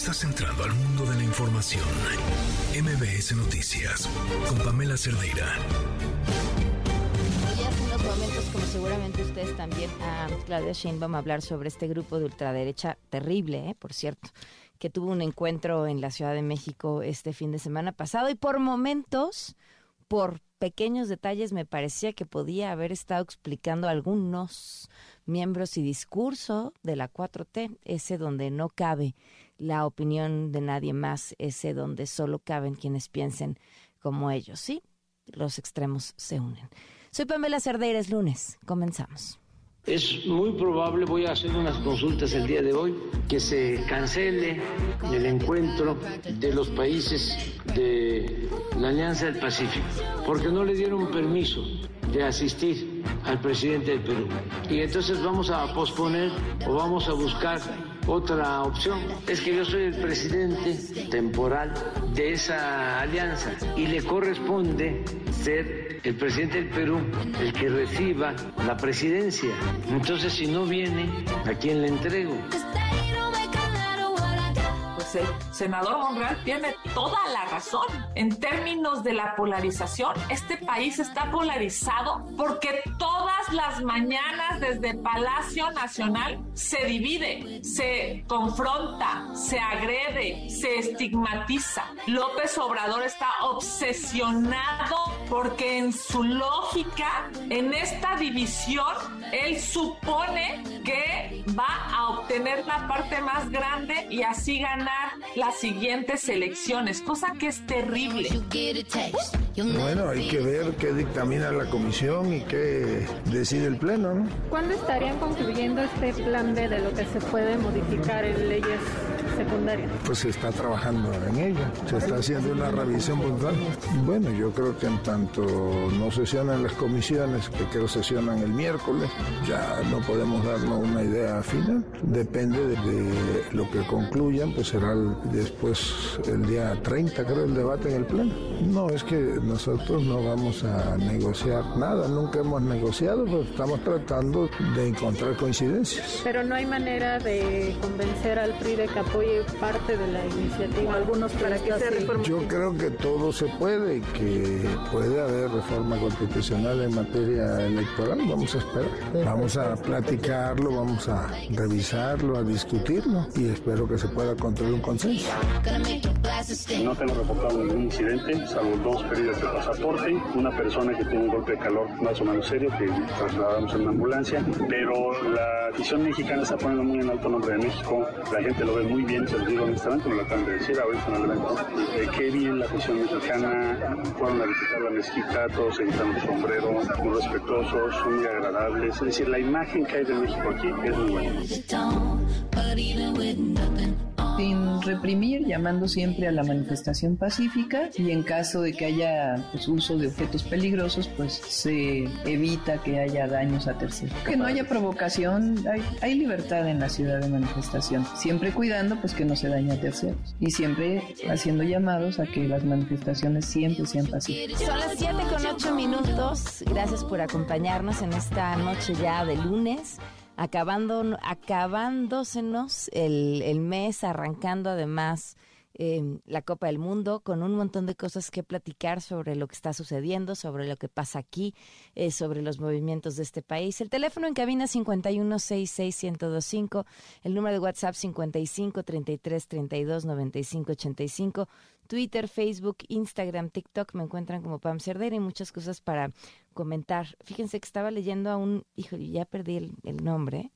Estás entrando al mundo de la información. MBS Noticias con Pamela Cerdeira. Y hace unos momentos, como seguramente ustedes también, a Claudia Sheinbaum a hablar sobre este grupo de ultraderecha terrible, ¿eh? por cierto, que tuvo un encuentro en la Ciudad de México este fin de semana pasado y por momentos, por pequeños detalles, me parecía que podía haber estado explicando algunos miembros y discurso de la 4T, ese donde no cabe la opinión de nadie más, ese donde solo caben quienes piensen como ellos. Sí, los extremos se unen. Soy Pamela Cerdeira, es lunes. Comenzamos. Es muy probable, voy a hacer unas consultas el día de hoy, que se cancele el encuentro de los países de la Alianza del Pacífico, porque no le dieron permiso de asistir al presidente del Perú. Y entonces vamos a posponer o vamos a buscar otra opción. Es que yo soy el presidente temporal de esa alianza y le corresponde ser el presidente del Perú el que reciba la presidencia. Entonces, si no viene, ¿a quién le entrego? Pues el senador Monreal tiene toda la razón. En términos de la polarización, este país está polarizado porque todas las mañanas desde Palacio Nacional se divide, se confronta, se agrede, se estigmatiza. López Obrador está obsesionado porque en su lógica, en esta división, él supone que va a obtener la parte más grande y así ganar las siguientes elecciones, cosa que es terrible. Bueno, hay que ver qué dictamina la comisión y qué decide el Pleno, ¿no? ¿Cuándo estarían concluyendo este plan B de lo que se puede modificar en leyes secundarias? Pues se está trabajando en ella, se está haciendo una revisión puntual. Bueno, yo creo que en tanto no sesionan las comisiones, que creo sesionan el miércoles, ya no podemos darnos una idea final. Depende de, de lo que concluyan, pues será después el día 30, creo, el debate en el Pleno. No, es que nosotros no vamos a negociar nada, nunca hemos negociado, pero estamos tratando de encontrar coincidencias. Pero no hay manera de convencer al PRI de que apoye parte de la iniciativa, algunos para que se reforme. Yo creo que todo se puede y que puede haber reforma constitucional en materia electoral. Vamos a esperar. Vamos a platicarlo, vamos a revisarlo, a discutirlo y espero que se pueda construir un consenso. No tengo reportado ningún incidente, salvo dos pérdidas de pasaporte, una persona que tiene un golpe de calor más o menos serio que trasladamos en una ambulancia, pero la afición mexicana está poniendo muy en alto nombre de México, la gente lo ve muy bien, se lo digo honestamente, me lo acaban de decir ahorita en el evento, Eh, qué bien la afición mexicana, fueron a visitar la mezquita, todos se quitaron el sombrero, muy respetuosos, muy agradables, es decir, la imagen que hay de México aquí es muy buena. Sin reprimir, llamando siempre a la manifestación pacífica y en caso de que haya pues, uso de objetos peligrosos, pues se evita que haya daños a terceros. Que no haya provocación, hay, hay libertad en la ciudad de manifestación, siempre cuidando pues que no se dañe a terceros y siempre haciendo llamados a que las manifestaciones siempre sean pacíficas. Son las 7 con 8 minutos. Gracias por acompañarnos en esta noche ya de lunes. Acabando, acabándosenos el, el mes, arrancando además eh, la Copa del Mundo, con un montón de cosas que platicar sobre lo que está sucediendo, sobre lo que pasa aquí, eh, sobre los movimientos de este país. El teléfono en cabina 5166125, el número de WhatsApp 5533329585, Twitter, Facebook, Instagram, TikTok, me encuentran como Pam Cerdera y muchas cosas para comentar. Fíjense que estaba leyendo a un, híjole, ya perdí el nombre,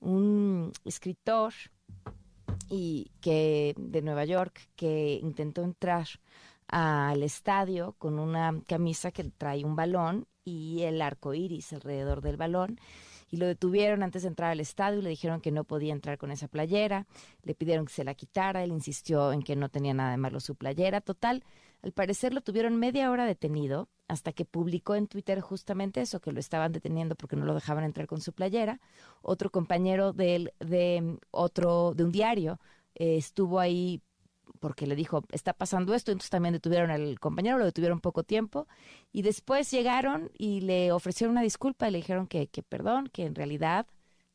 un escritor y que de Nueva York que intentó entrar al estadio con una camisa que trae un balón y el arco iris alrededor del balón y lo detuvieron antes de entrar al estadio y le dijeron que no podía entrar con esa playera, le pidieron que se la quitara, él insistió en que no tenía nada de malo su playera, total, al parecer lo tuvieron media hora detenido hasta que publicó en Twitter justamente eso, que lo estaban deteniendo porque no lo dejaban entrar con su playera. Otro compañero de, él, de otro de un diario eh, estuvo ahí porque le dijo, está pasando esto, entonces también detuvieron al compañero, lo detuvieron poco tiempo, y después llegaron y le ofrecieron una disculpa y le dijeron que, que perdón, que en realidad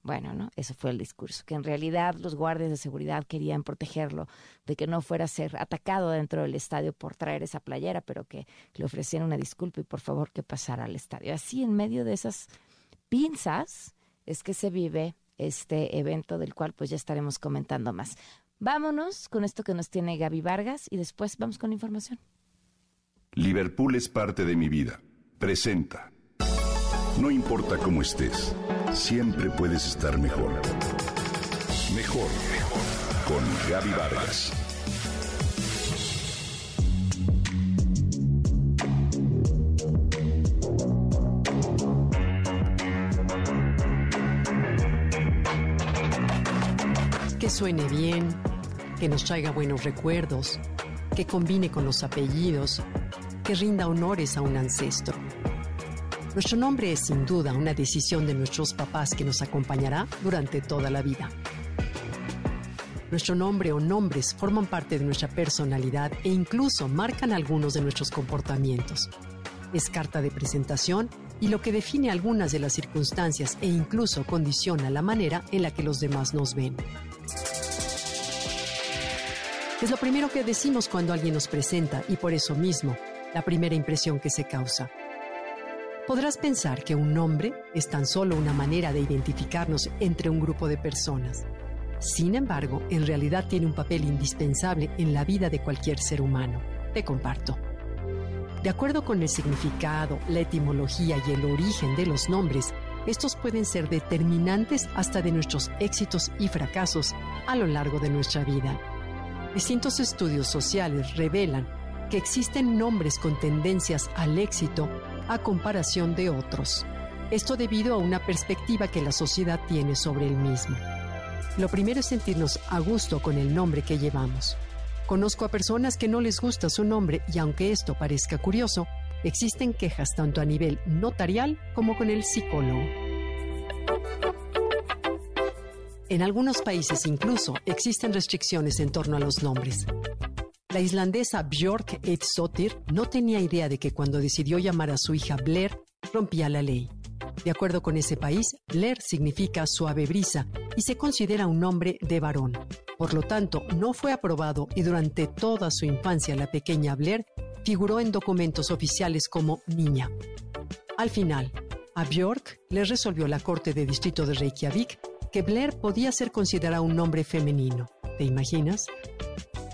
Bueno, ¿no? Eso fue el discurso, que en realidad los guardias de seguridad querían protegerlo de que no fuera a ser atacado dentro del estadio por traer esa playera, pero que le ofrecieran una disculpa y por favor que pasara al estadio. Así en medio de esas pinzas es que se vive este evento del cual pues ya estaremos comentando más. Vámonos con esto que nos tiene Gaby Vargas y después vamos con la información. Liverpool es parte de mi vida. Presenta. No importa cómo estés, siempre puedes estar mejor. Mejor, mejor. Con Gaby Vargas. Que suene bien, que nos traiga buenos recuerdos, que combine con los apellidos, que rinda honores a un ancestro. Nuestro nombre es sin duda una decisión de nuestros papás que nos acompañará durante toda la vida. Nuestro nombre o nombres forman parte de nuestra personalidad e incluso marcan algunos de nuestros comportamientos. Es carta de presentación y lo que define algunas de las circunstancias e incluso condiciona la manera en la que los demás nos ven. Es lo primero que decimos cuando alguien nos presenta y por eso mismo, la primera impresión que se causa. Podrás pensar que un nombre es tan solo una manera de identificarnos entre un grupo de personas. Sin embargo, en realidad tiene un papel indispensable en la vida de cualquier ser humano. Te comparto. De acuerdo con el significado, la etimología y el origen de los nombres, estos pueden ser determinantes hasta de nuestros éxitos y fracasos a lo largo de nuestra vida. Distintos estudios sociales revelan que existen nombres con tendencias al éxito a comparación de otros. Esto debido a una perspectiva que la sociedad tiene sobre el mismo. Lo primero es sentirnos a gusto con el nombre que llevamos. Conozco a personas que no les gusta su nombre y aunque esto parezca curioso, existen quejas tanto a nivel notarial como con el psicólogo. En algunos países incluso existen restricciones en torno a los nombres. La islandesa Björk Eidsotir no tenía idea de que cuando decidió llamar a su hija Blair, rompía la ley. De acuerdo con ese país, Blair significa suave brisa y se considera un nombre de varón. Por lo tanto, no fue aprobado y durante toda su infancia la pequeña Blair figuró en documentos oficiales como niña. Al final, a Björk le resolvió la Corte de Distrito de Reykjavik que Blair podía ser considerado un nombre femenino. ¿Te imaginas?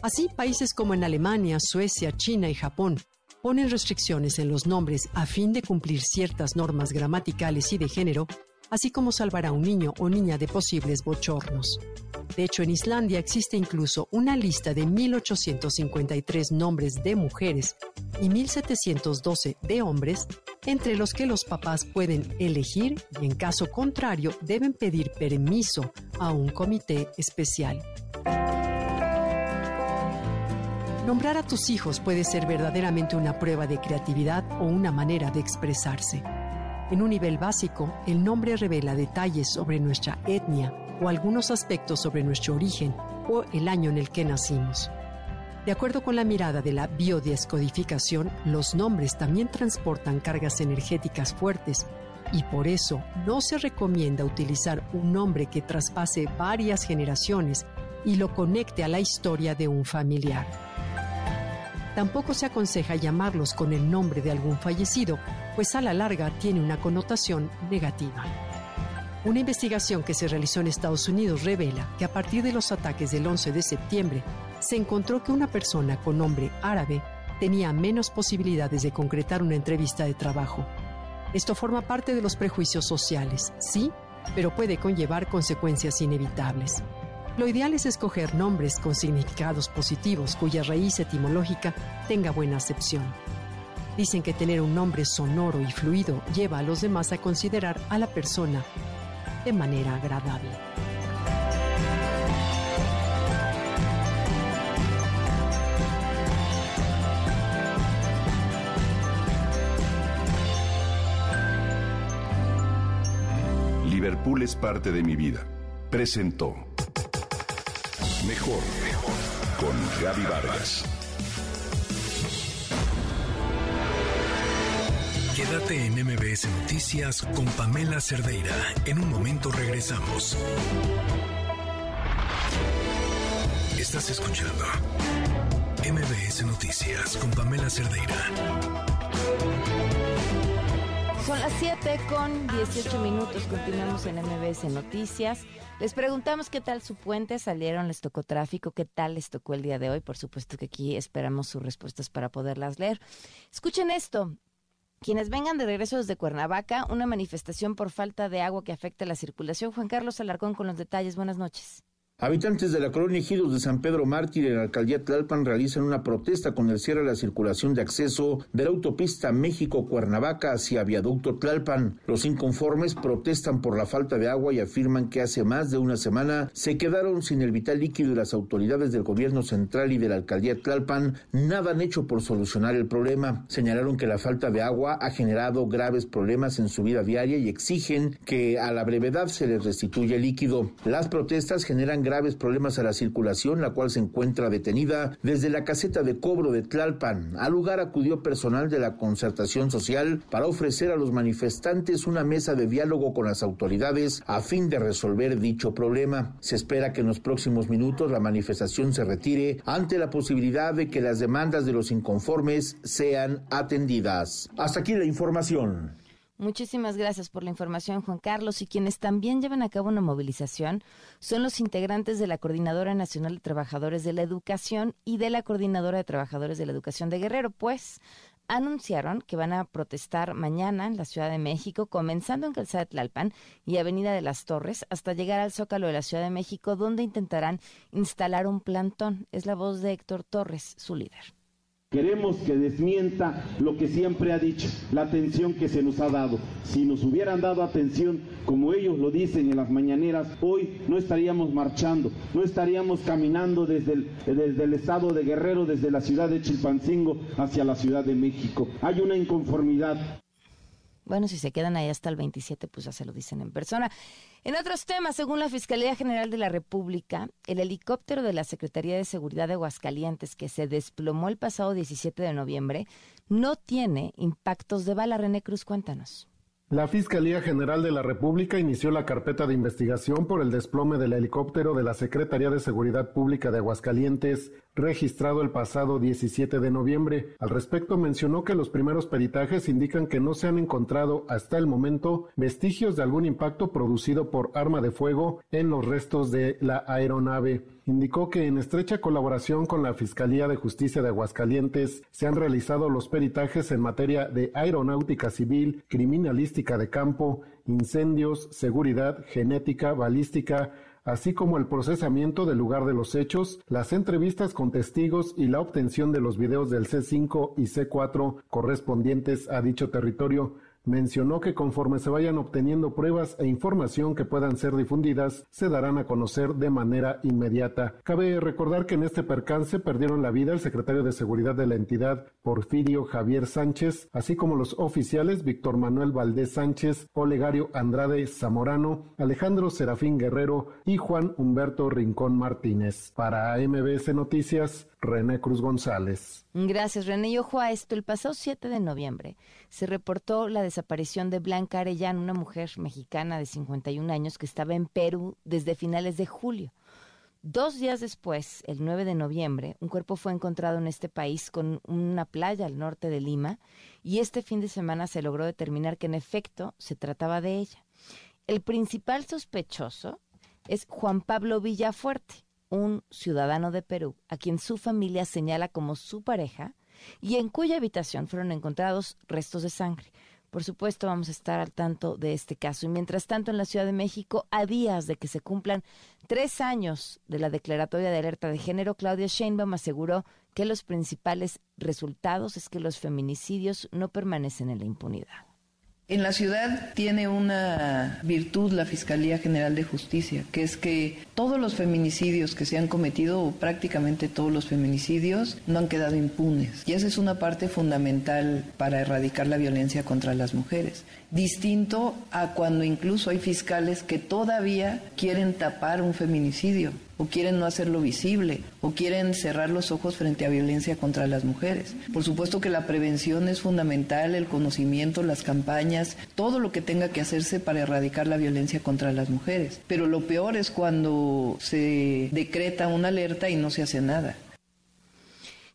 Así, países como en Alemania, Suecia, China y Japón ponen restricciones en los nombres a fin de cumplir ciertas normas gramaticales y de género, así como salvar a un niño o niña de posibles bochornos. De hecho, en Islandia existe incluso una lista de 1.853 nombres de mujeres y 1.712 de hombres, entre los que los papás pueden elegir y en caso contrario deben pedir permiso a un comité especial. Nombrar a tus hijos puede ser verdaderamente una prueba de creatividad o una manera de expresarse. En un nivel básico, el nombre revela detalles sobre nuestra etnia o algunos aspectos sobre nuestro origen o el año en el que nacimos. De acuerdo con la mirada de la biodescodificación, los nombres también transportan cargas energéticas fuertes y por eso no se recomienda utilizar un nombre que traspase varias generaciones y lo conecte a la historia de un familiar. Tampoco se aconseja llamarlos con el nombre de algún fallecido, pues a la larga tiene una connotación negativa. Una investigación que se realizó en Estados Unidos revela que a partir de los ataques del 11 de septiembre, se encontró que una persona con nombre árabe tenía menos posibilidades de concretar una entrevista de trabajo. Esto forma parte de los prejuicios sociales, sí, pero puede conllevar consecuencias inevitables. Lo ideal es escoger nombres con significados positivos cuya raíz etimológica tenga buena acepción. Dicen que tener un nombre sonoro y fluido lleva a los demás a considerar a la persona de manera agradable. Liverpool es parte de mi vida. Presentó. Mejor con Gaby Vargas. Quédate en MBS Noticias con Pamela Cerdeira. En un momento regresamos. Estás escuchando MBS Noticias con Pamela Cerdeira. Son las 7 con 18 minutos. Continuamos en MBS Noticias. Les preguntamos qué tal su puente, salieron, les tocó tráfico, qué tal les tocó el día de hoy. Por supuesto que aquí esperamos sus respuestas para poderlas leer. Escuchen esto. Quienes vengan de regreso desde Cuernavaca, una manifestación por falta de agua que afecta la circulación. Juan Carlos Alarcón con los detalles. Buenas noches. Habitantes de la colonia Ejidos de San Pedro Mártir en la alcaldía Tlalpan realizan una protesta con el cierre de la circulación de acceso de la autopista México-Cuernavaca hacia Viaducto Tlalpan. Los inconformes protestan por la falta de agua y afirman que hace más de una semana se quedaron sin el vital líquido y las autoridades del gobierno central y de la alcaldía Tlalpan nada han hecho por solucionar el problema. Señalaron que la falta de agua ha generado graves problemas en su vida diaria y exigen que a la brevedad se les restituya el líquido. Las protestas generan graves problemas a la circulación, la cual se encuentra detenida desde la caseta de cobro de Tlalpan. Al lugar acudió personal de la concertación social para ofrecer a los manifestantes una mesa de diálogo con las autoridades a fin de resolver dicho problema. Se espera que en los próximos minutos la manifestación se retire ante la posibilidad de que las demandas de los inconformes sean atendidas. Hasta aquí la información. Muchísimas gracias por la información, Juan Carlos. Y quienes también llevan a cabo una movilización son los integrantes de la Coordinadora Nacional de Trabajadores de la Educación y de la Coordinadora de Trabajadores de la Educación de Guerrero, pues anunciaron que van a protestar mañana en la Ciudad de México, comenzando en Calzada de Tlalpan y Avenida de las Torres, hasta llegar al Zócalo de la Ciudad de México, donde intentarán instalar un plantón. Es la voz de Héctor Torres, su líder. Queremos que desmienta lo que siempre ha dicho, la atención que se nos ha dado. Si nos hubieran dado atención, como ellos lo dicen en las mañaneras, hoy no estaríamos marchando, no estaríamos caminando desde el, estado de Guerrero, desde la ciudad de Chilpancingo hacia la Ciudad de México. Hay una inconformidad. Bueno, si se quedan ahí hasta el 27, pues ya se lo dicen en persona. En otros temas, según la Fiscalía General de la República, el helicóptero de la Secretaría de Seguridad de Aguascalientes que se desplomó el pasado 17 de noviembre no tiene impactos de bala. René Cruz, cuéntanos. La Fiscalía General de la República inició la carpeta de investigación por el desplome del helicóptero de la Secretaría de Seguridad Pública de Aguascalientes, registrado el pasado 17 de noviembre. Al respecto mencionó que los primeros peritajes indican que no se han encontrado hasta el momento vestigios de algún impacto producido por arma de fuego en los restos de la aeronave indicó que en estrecha colaboración con la Fiscalía de Justicia de Aguascalientes se han realizado los peritajes en materia de aeronáutica civil, criminalística de campo, incendios, seguridad, genética, balística, así como el procesamiento del lugar de los hechos, las entrevistas con testigos y la obtención de los videos del C5 y C4 correspondientes a dicho territorio, mencionó que conforme se vayan obteniendo pruebas e información que puedan ser difundidas, se darán a conocer de manera inmediata. Cabe recordar que en este percance perdieron la vida el secretario de Seguridad de la entidad, Porfirio Javier Sánchez, así como los oficiales Víctor Manuel Valdés Sánchez, Olegario Andrade Zamorano, Alejandro Serafín Guerrero y Juan Humberto Rincón Martínez. Para MBS Noticias, René Cruz González. Gracias, René. Y ojo a esto, el pasado 7 de noviembre se reportó la desaparición de Blanca Arellán, una mujer mexicana de 51 años que estaba en Perú desde finales de julio. Dos días después, el 9 de noviembre, un cuerpo fue encontrado en este país con una playa al norte de Lima y este fin de semana se logró determinar que en efecto se trataba de ella. El principal sospechoso es Juan Pablo Villafuerte, un ciudadano de Perú, a quien su familia señala como su pareja y en cuya habitación fueron encontrados restos de sangre. Por supuesto, vamos a estar al tanto de este caso. Y mientras tanto, en la Ciudad de México, a días de que se cumplan tres años de la declaratoria de alerta de género, Claudia Sheinbaum aseguró que los principales resultados es que los feminicidios no permanecen en la impunidad. En la ciudad tiene una virtud la Fiscalía General de Justicia, que es que todos los feminicidios que se han cometido, o prácticamente todos los feminicidios, no han quedado impunes. Y esa es una parte fundamental para erradicar la violencia contra las mujeres. Distinto a cuando incluso hay fiscales que todavía quieren tapar un feminicidio o quieren no hacerlo visible, o quieren cerrar los ojos frente a violencia contra las mujeres. Por supuesto que la prevención es fundamental, el conocimiento, las campañas, todo lo que tenga que hacerse para erradicar la violencia contra las mujeres. Pero lo peor es cuando se decreta una alerta y no se hace nada.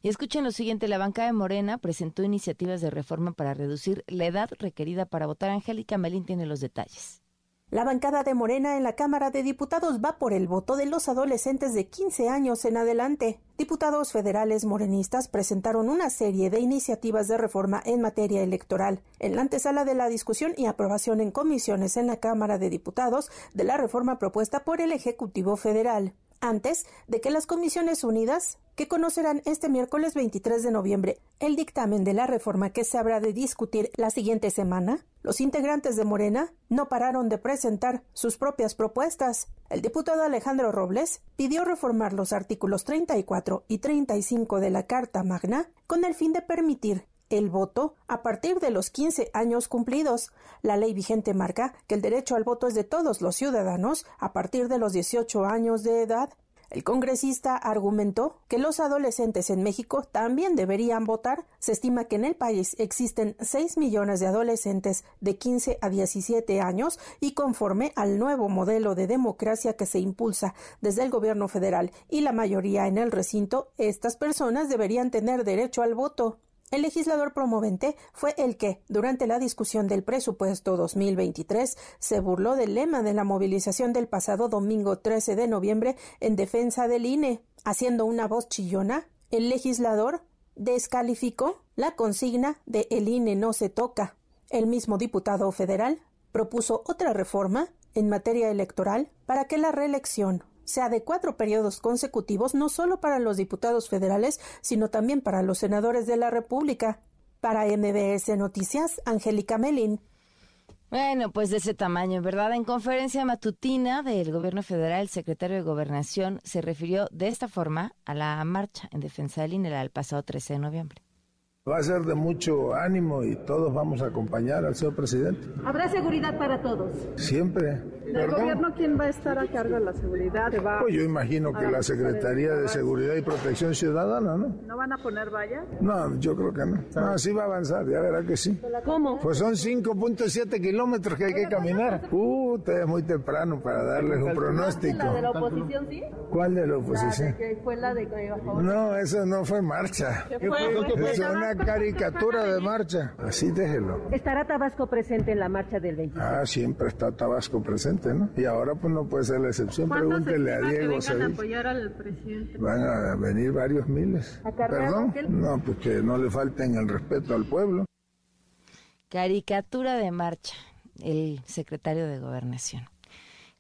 Y escuchen lo siguiente, la bancada de Morena presentó iniciativas de reforma para reducir la edad requerida para votar. Angélica Melín tiene los detalles. La bancada de Morena en la Cámara de Diputados va por el voto de los adolescentes de 15 años en adelante. Diputados federales morenistas presentaron una serie de iniciativas de reforma en materia electoral. En la antesala de la discusión y aprobación en comisiones en la Cámara de Diputados de la reforma propuesta por el Ejecutivo Federal antes de que las Comisiones Unidas, que conocerán este miércoles 23 de noviembre el dictamen de la reforma que se habrá de discutir la siguiente semana, los integrantes de Morena no pararon de presentar sus propias propuestas. El diputado Alejandro Robles pidió reformar los artículos 34 y 35 de la Carta Magna con el fin de permitir el voto a partir de los 15 años cumplidos. La ley vigente marca que el derecho al voto es de todos los ciudadanos a partir de los 18 años de edad. El congresista argumentó que los adolescentes en México también deberían votar. Se estima que en el país existen 6 millones de adolescentes de 15 a 17 años y conforme al nuevo modelo de democracia que se impulsa desde el gobierno federal y la mayoría en el recinto, estas personas deberían tener derecho al voto. El legislador promovente fue el que, durante la discusión del presupuesto 2023, se burló del lema de la movilización del pasado domingo 13 de noviembre en defensa del INE. Haciendo una voz chillona, el legislador descalificó la consigna de el INE no se toca. El mismo diputado federal propuso otra reforma en materia electoral para que la reelección sea de cuatro periodos consecutivos no solo para los diputados federales, sino también para los senadores de la República. Para MBS Noticias, Angélica Melín. Bueno, pues de ese tamaño, ¿verdad? En conferencia matutina del gobierno federal, el secretario de Gobernación se refirió de esta forma a la marcha en defensa del INE el pasado 13 de noviembre. Va a ser de mucho ánimo y todos vamos a acompañar al señor presidente. ¿Habrá seguridad para todos? Siempre. ¿El gobierno quién va a estar a cargo de la seguridad? Pues yo imagino que la Secretaría de Seguridad y Protección Ciudadana, ¿no? ¿No van a poner vallas? No, yo creo que no. No, sí va a avanzar, ya verá que sí. ¿Cómo? Pues son 5.7 kilómetros que hay que caminar. Uh, es muy temprano para darles un pronóstico. ¿La de la oposición sí? ¿Cuál de la oposición? La de que fue la de No, eso no fue marcha. ¿Qué fue? Es una caricatura de marcha. Así déjelo. ¿Estará Tabasco presente en la marcha del 25? Ah, siempre está Tabasco presente. Y ahora pues no puede ser la excepción. Pregúntele a Diego. Que vengan a apoyar al presidente? Van a venir varios miles. ¿Perdón? No, pues que no le falten el respeto al pueblo. Caricatura de marcha, el secretario de Gobernación.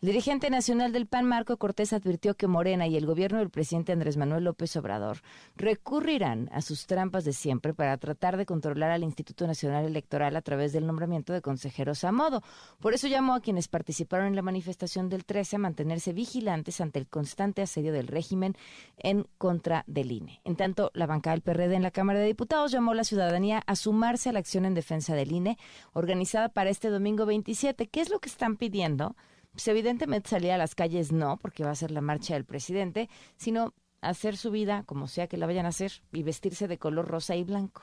El dirigente nacional del PAN, Marco Cortés, advirtió que Morena y el gobierno del presidente Andrés Manuel López Obrador recurrirán a sus trampas de siempre para tratar de controlar al Instituto Nacional Electoral a través del nombramiento de consejeros a modo. Por eso llamó a quienes participaron en la manifestación del 13 a mantenerse vigilantes ante el constante asedio del régimen en contra del INE. En tanto, la bancada del PRD en la Cámara de Diputados llamó a la ciudadanía a sumarse a la acción en defensa del INE organizada para este domingo 27. ¿Qué es lo que están pidiendo? Pues evidentemente salir a las calles no, porque va a ser la marcha del presidente, sino hacer su vida como sea que la vayan a hacer y vestirse de color rosa y blanco.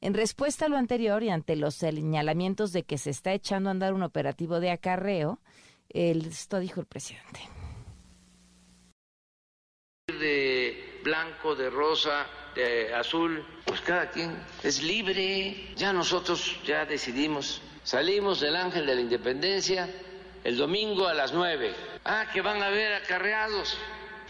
En respuesta a lo anterior y ante los señalamientos de que se está echando a andar un operativo de acarreo, esto dijo el presidente. De blanco, de rosa, de azul, pues cada quien es libre. Ya nosotros ya decidimos. Salimos del ángel de la independencia el domingo a las nueve. Ah, que van a haber acarreados.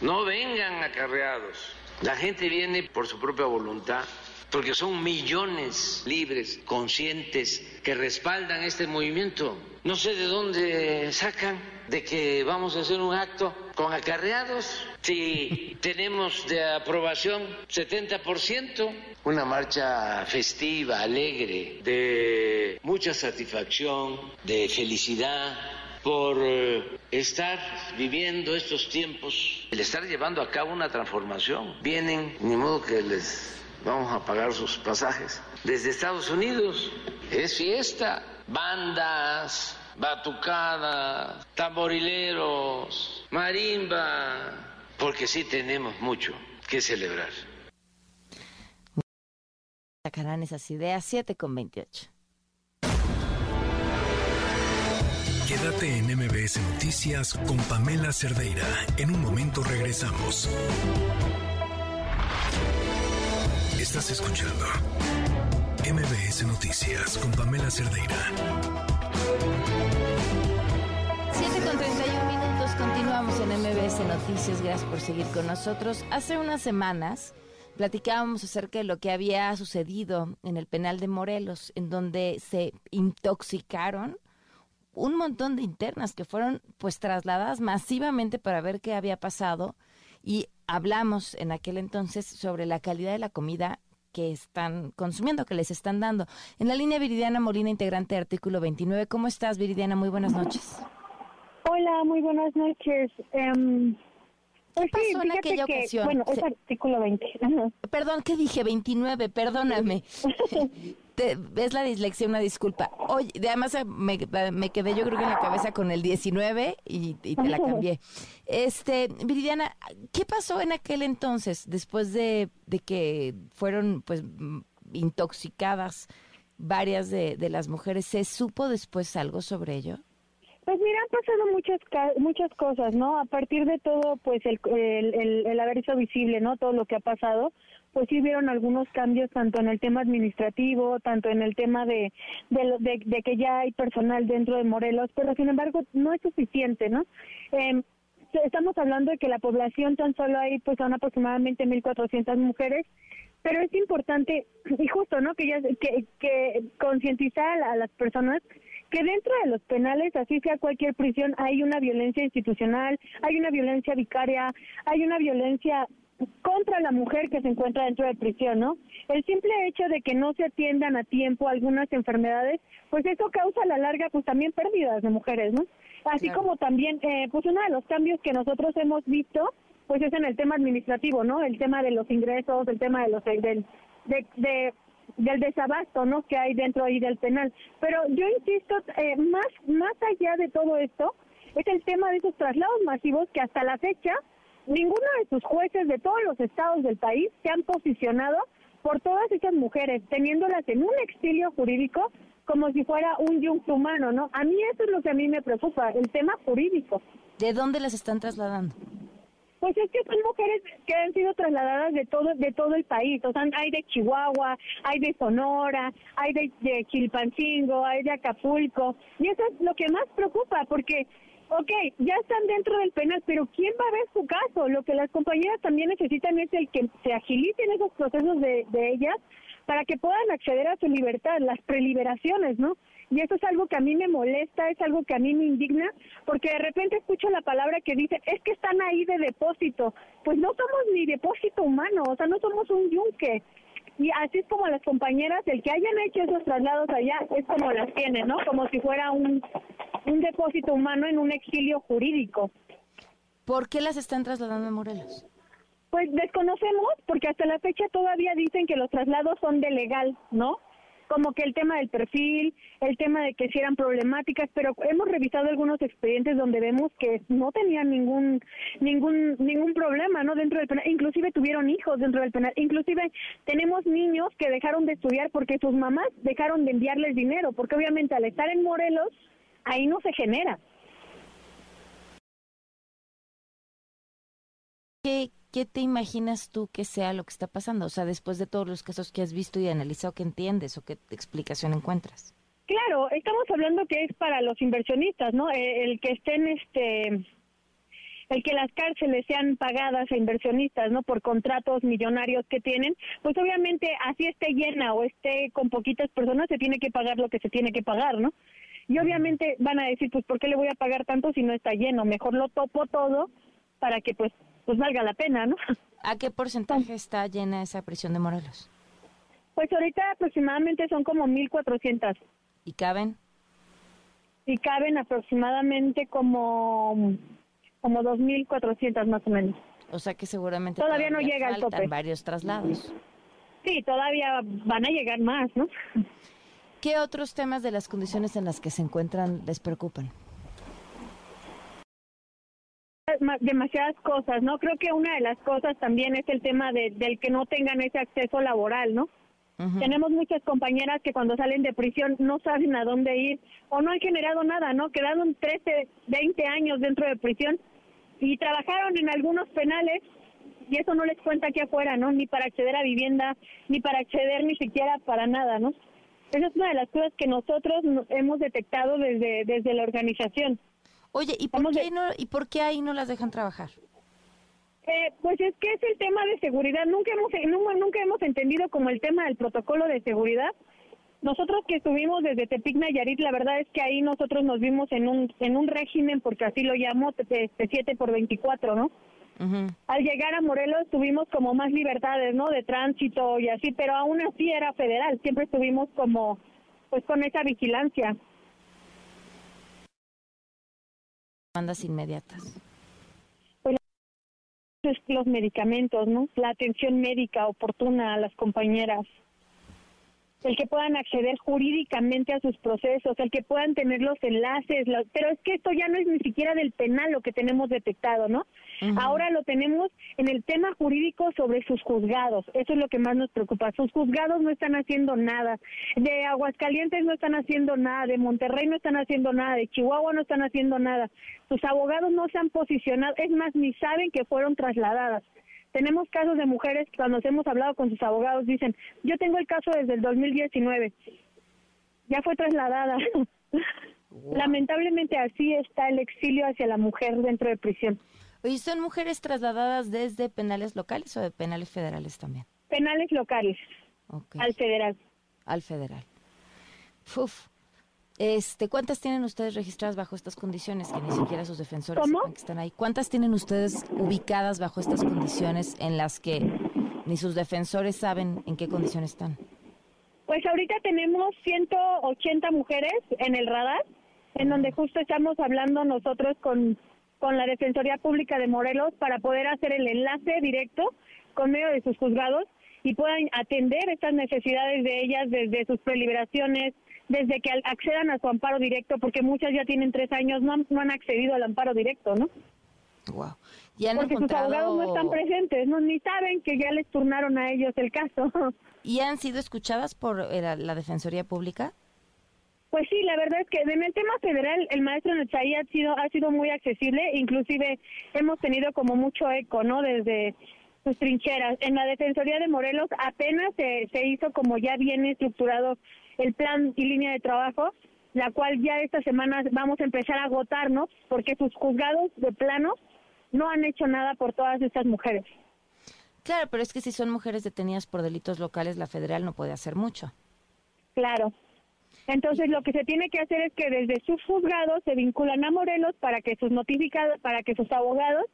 No vengan acarreados. La gente viene por su propia voluntad, porque son millones libres, conscientes, que respaldan este movimiento. No sé de dónde sacan de que vamos a hacer un acto con acarreados. Si tenemos de aprobación 70%, una marcha festiva, alegre, de mucha satisfacción, de felicidad, por eh, estar viviendo estos tiempos, el estar llevando a cabo una transformación. Vienen, ni modo que les vamos a pagar sus pasajes. Desde Estados Unidos es fiesta, bandas, batucadas, tamborileros, marimba, porque sí tenemos mucho que celebrar. Sacarán esas ideas 7 con 28. Quédate en MBS Noticias con Pamela Cerdeira. En un momento regresamos. Estás escuchando MBS Noticias con Pamela Cerdeira. 7 con 31 minutos, continuamos en MBS Noticias. Gracias por seguir con nosotros. Hace unas semanas platicábamos acerca de lo que había sucedido en el penal de Morelos, en donde se intoxicaron un montón de internas que fueron pues trasladadas masivamente para ver qué había pasado y hablamos en aquel entonces sobre la calidad de la comida que están consumiendo, que les están dando. En la línea Viridiana Molina, integrante de Artículo 29. ¿Cómo estás, Viridiana? Muy buenas noches. Hola, muy buenas noches. Um, ¿Qué pasó en aquella ocasión? Bueno, es artículo 20. Perdón, ¿qué dije? 29, perdóname. es la dislexia, una disculpa. Oye, además eh, me, quedé yo creo que en la cabeza con el 19 y, te la cambié. Este, Viridiana, ¿qué pasó en aquel entonces después de, que fueron pues intoxicadas varias de, las mujeres? ¿Se supo después algo sobre ello? Pues mira, han pasado muchas muchas cosas, ¿no? A partir de todo, pues el, el, el haber hecho visible, ¿no? Todo lo que ha pasado, pues sí hubieron algunos cambios tanto en el tema administrativo, tanto en el tema de, de, que ya hay personal dentro de Morelos, pero sin embargo no es suficiente, ¿no? Eh, estamos hablando de que la población tan solo hay pues son aproximadamente 1.400 mujeres, pero es importante y justo, ¿no? Que ya que, que concientizar a las personas que dentro de los penales, así sea cualquier prisión, hay una violencia institucional, hay una violencia vicaria, hay una violencia contra la mujer que se encuentra dentro de prisión, ¿no? El simple hecho de que no se atiendan a tiempo algunas enfermedades, pues eso causa a la larga pues también pérdidas de mujeres, ¿no? Así como también, eh, pues uno de los cambios que nosotros hemos visto, pues es en el tema administrativo, ¿no? El tema de los ingresos, el tema de los del de, del desabasto, ¿no? Que hay dentro ahí del penal. Pero yo insisto, eh, más más allá de todo esto, es el tema de esos traslados masivos que hasta la fecha ninguno de sus jueces de todos los estados del país se han posicionado por todas esas mujeres, teniéndolas en un exilio jurídico como si fuera un yunque humano, ¿no? A mí eso es lo que a mí me preocupa, el tema jurídico. ¿De dónde las están trasladando? Pues es que son mujeres que han sido trasladadas de todo de todo el país, o sea, hay de Chihuahua, hay de Sonora, hay de, de Chilpancingo, hay de Acapulco, y eso es lo que más preocupa, porque ok, ya están dentro del penal, pero ¿quién va a ver su caso? Lo que las compañeras también necesitan es el que se agilicen esos procesos de, de ellas para que puedan acceder a su libertad, las preliberaciones, ¿no? Y eso es algo que a mí me molesta, es algo que a mí me indigna, porque de repente escucho la palabra que dice, es que están ahí de depósito. Pues no somos ni depósito humano, o sea, no somos un yunque. Y así es como las compañeras, el que hayan hecho esos traslados allá, es como las tienen, ¿no? Como si fuera un, un depósito humano en un exilio jurídico. ¿Por qué las están trasladando a Morelos? Pues desconocemos, porque hasta la fecha todavía dicen que los traslados son de legal, ¿no? como que el tema del perfil, el tema de que si eran problemáticas, pero hemos revisado algunos expedientes donde vemos que no tenían ningún ningún ningún problema, ¿no? Dentro del penal, inclusive tuvieron hijos dentro del penal, inclusive tenemos niños que dejaron de estudiar porque sus mamás dejaron de enviarles dinero, porque obviamente al estar en Morelos ahí no se genera. ¿Qué, ¿qué te imaginas tú que sea lo que está pasando? O sea, después de todos los casos que has visto y analizado, ¿qué entiendes o qué explicación encuentras? Claro, estamos hablando que es para los inversionistas, ¿no? Eh, el, que estén, este, el que las cárceles sean pagadas a inversionistas, ¿no? Por contratos millonarios que tienen, pues obviamente así esté llena o esté con poquitas personas, se tiene que pagar lo que se tiene que pagar, ¿no? Y obviamente van a decir, pues, ¿por qué le voy a pagar tanto si no está lleno? Mejor lo topo todo para que, pues, pues valga la pena, ¿no? ¿A qué porcentaje está llena esa prisión de Morelos? Pues ahorita aproximadamente son como 1.400. ¿Y caben? Y caben aproximadamente como, como 2.400 más o menos. O sea que seguramente todavía, no llega al tope. varios traslados. Sí, todavía van a llegar más, ¿no? ¿Qué otros temas de las condiciones en las que se encuentran les preocupan? demasiadas cosas, ¿no? Creo que una de las cosas también es el tema de, del que no tengan ese acceso laboral, ¿no? Tenemos muchas compañeras que cuando salen de prisión no saben a dónde ir o no han generado nada, ¿no? Quedaron 13, 20 años dentro de prisión y trabajaron en algunos penales y eso no les cuenta aquí afuera, ¿no? Ni para acceder a vivienda, ni para acceder ni siquiera para nada, ¿no? Esa es una de las cosas que nosotros hemos detectado desde, desde la organización. Oye, ¿y por, qué no, ¿y por qué ahí no las dejan trabajar? Eh, pues es que es el tema de seguridad. Nunca hemos, nunca hemos entendido como el tema del protocolo de seguridad. Nosotros que estuvimos desde Tepic Nayarit, la verdad es que ahí nosotros nos vimos en un en un régimen, porque así lo llamo, de 7 por 24, ¿no? Al llegar a Morelos tuvimos como más libertades, ¿no? De tránsito y así, pero aún así era federal. Siempre estuvimos como, pues con esa vigilancia. Demandas inmediatas los medicamentos, ¿no? La atención médica oportuna a las compañeras. El que puedan acceder jurídicamente a sus procesos, el que puedan tener los enlaces, pero es que esto ya no es ni siquiera del penal lo que tenemos detectado, ¿no? Ahora lo tenemos en el tema jurídico sobre sus juzgados. Eso es lo que más nos preocupa. Sus juzgados no están haciendo nada. De Aguascalientes no están haciendo nada. De Monterrey no están haciendo nada. De Chihuahua no están haciendo nada. Sus abogados no se han posicionado. Es más, ni saben que fueron trasladadas. Tenemos casos de mujeres que cuando hemos hablado con sus abogados dicen, yo tengo el caso desde el 2019. Ya fue trasladada. Lamentablemente así está el exilio hacia la mujer dentro de prisión. ¿Y ¿son mujeres trasladadas desde penales locales o de penales federales también? Penales locales. Al federal. Al federal. Uf. Este, ¿Cuántas tienen ustedes registradas bajo estas condiciones que ni siquiera sus defensores que están ahí? ¿Cuántas tienen ustedes ubicadas bajo estas condiciones en las que ni sus defensores saben en qué condiciones están? Pues ahorita tenemos 180 mujeres en el radar, en donde justo estamos hablando nosotros con con la Defensoría Pública de Morelos para poder hacer el enlace directo con medio de sus juzgados y puedan atender estas necesidades de ellas desde sus preliberaciones, desde que accedan a su amparo directo, porque muchas ya tienen tres años, no han, no han accedido al amparo directo, ¿no? Wow. porque sus abogados no están presentes, no ni saben que ya les turnaron a ellos el caso. ¿Y han sido escuchadas por eh, la Defensoría Pública? Pues sí, la verdad es que en el tema federal el maestro Nechay ha sido ha sido muy accesible, inclusive hemos tenido como mucho eco, ¿no? Desde sus trincheras. En la Defensoría de Morelos apenas se, se hizo como ya viene estructurado el plan y línea de trabajo, la cual ya esta semana vamos a empezar a agotar, ¿no? Porque sus juzgados de plano no han hecho nada por todas estas mujeres. Claro, pero es que si son mujeres detenidas por delitos locales, la federal no puede hacer mucho. Claro, entonces lo que se tiene que hacer es que desde sus juzgados se vinculan a Morelos para que sus notificados, para que sus abogados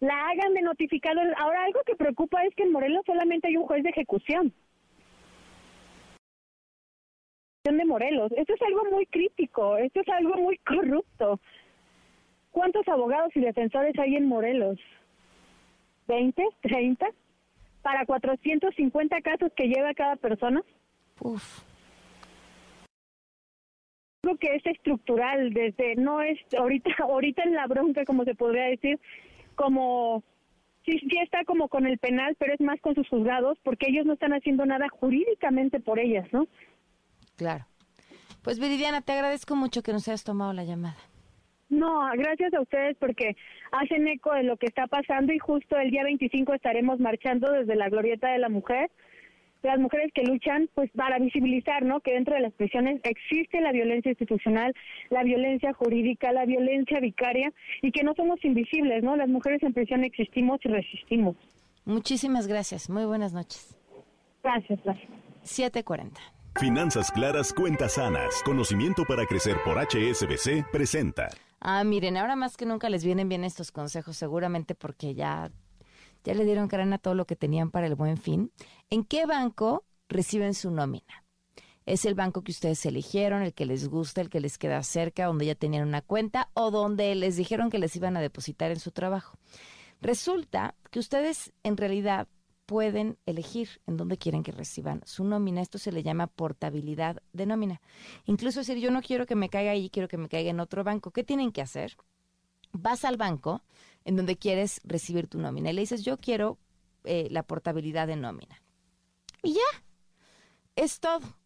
la hagan de notificado. Ahora algo que preocupa es que en Morelos solamente hay un juez de ejecución. De Morelos. Esto es algo muy crítico, esto es algo muy corrupto. ¿Cuántos abogados y defensores hay en Morelos? ¿20? ¿30? ¿Para 450 casos que lleva cada persona? Uf que es estructural, desde no es ahorita ahorita en la bronca como se podría decir, como sí sí está como con el penal, pero es más con sus juzgados porque ellos no están haciendo nada jurídicamente por ellas, ¿no? Claro. Pues Viridiana, te agradezco mucho que nos hayas tomado la llamada. No, gracias a ustedes porque hacen eco de lo que está pasando y justo el día 25 estaremos marchando desde la Glorieta de la Mujer. Las mujeres que luchan pues para visibilizar no que dentro de las prisiones existe la violencia institucional la violencia jurídica la violencia vicaria y que no somos invisibles no las mujeres en prisión existimos y resistimos. Muchísimas gracias. Muy buenas noches. Gracias gracias. 740 Finanzas claras, cuentas sanas, conocimiento para crecer por HSBC presenta. Ah, miren, ahora más que nunca les vienen bien estos consejos, seguramente porque ya ya le dieron carana a todo lo que tenían para el buen fin. ¿En qué banco reciben su nómina? ¿Es el banco que ustedes eligieron, el que les gusta, el que les queda cerca, donde ya tenían una cuenta o donde les dijeron que les iban a depositar en su trabajo? Resulta que ustedes en realidad pueden elegir en dónde quieren que reciban su nómina. Esto se le llama portabilidad de nómina. Incluso decir, yo no quiero que me caiga ahí, quiero que me caiga en otro banco. ¿Qué tienen que hacer? Vas al banco, en donde quieres recibir tu nómina. Y le dices, yo quiero eh, la portabilidad de nómina. Y ya, es todo.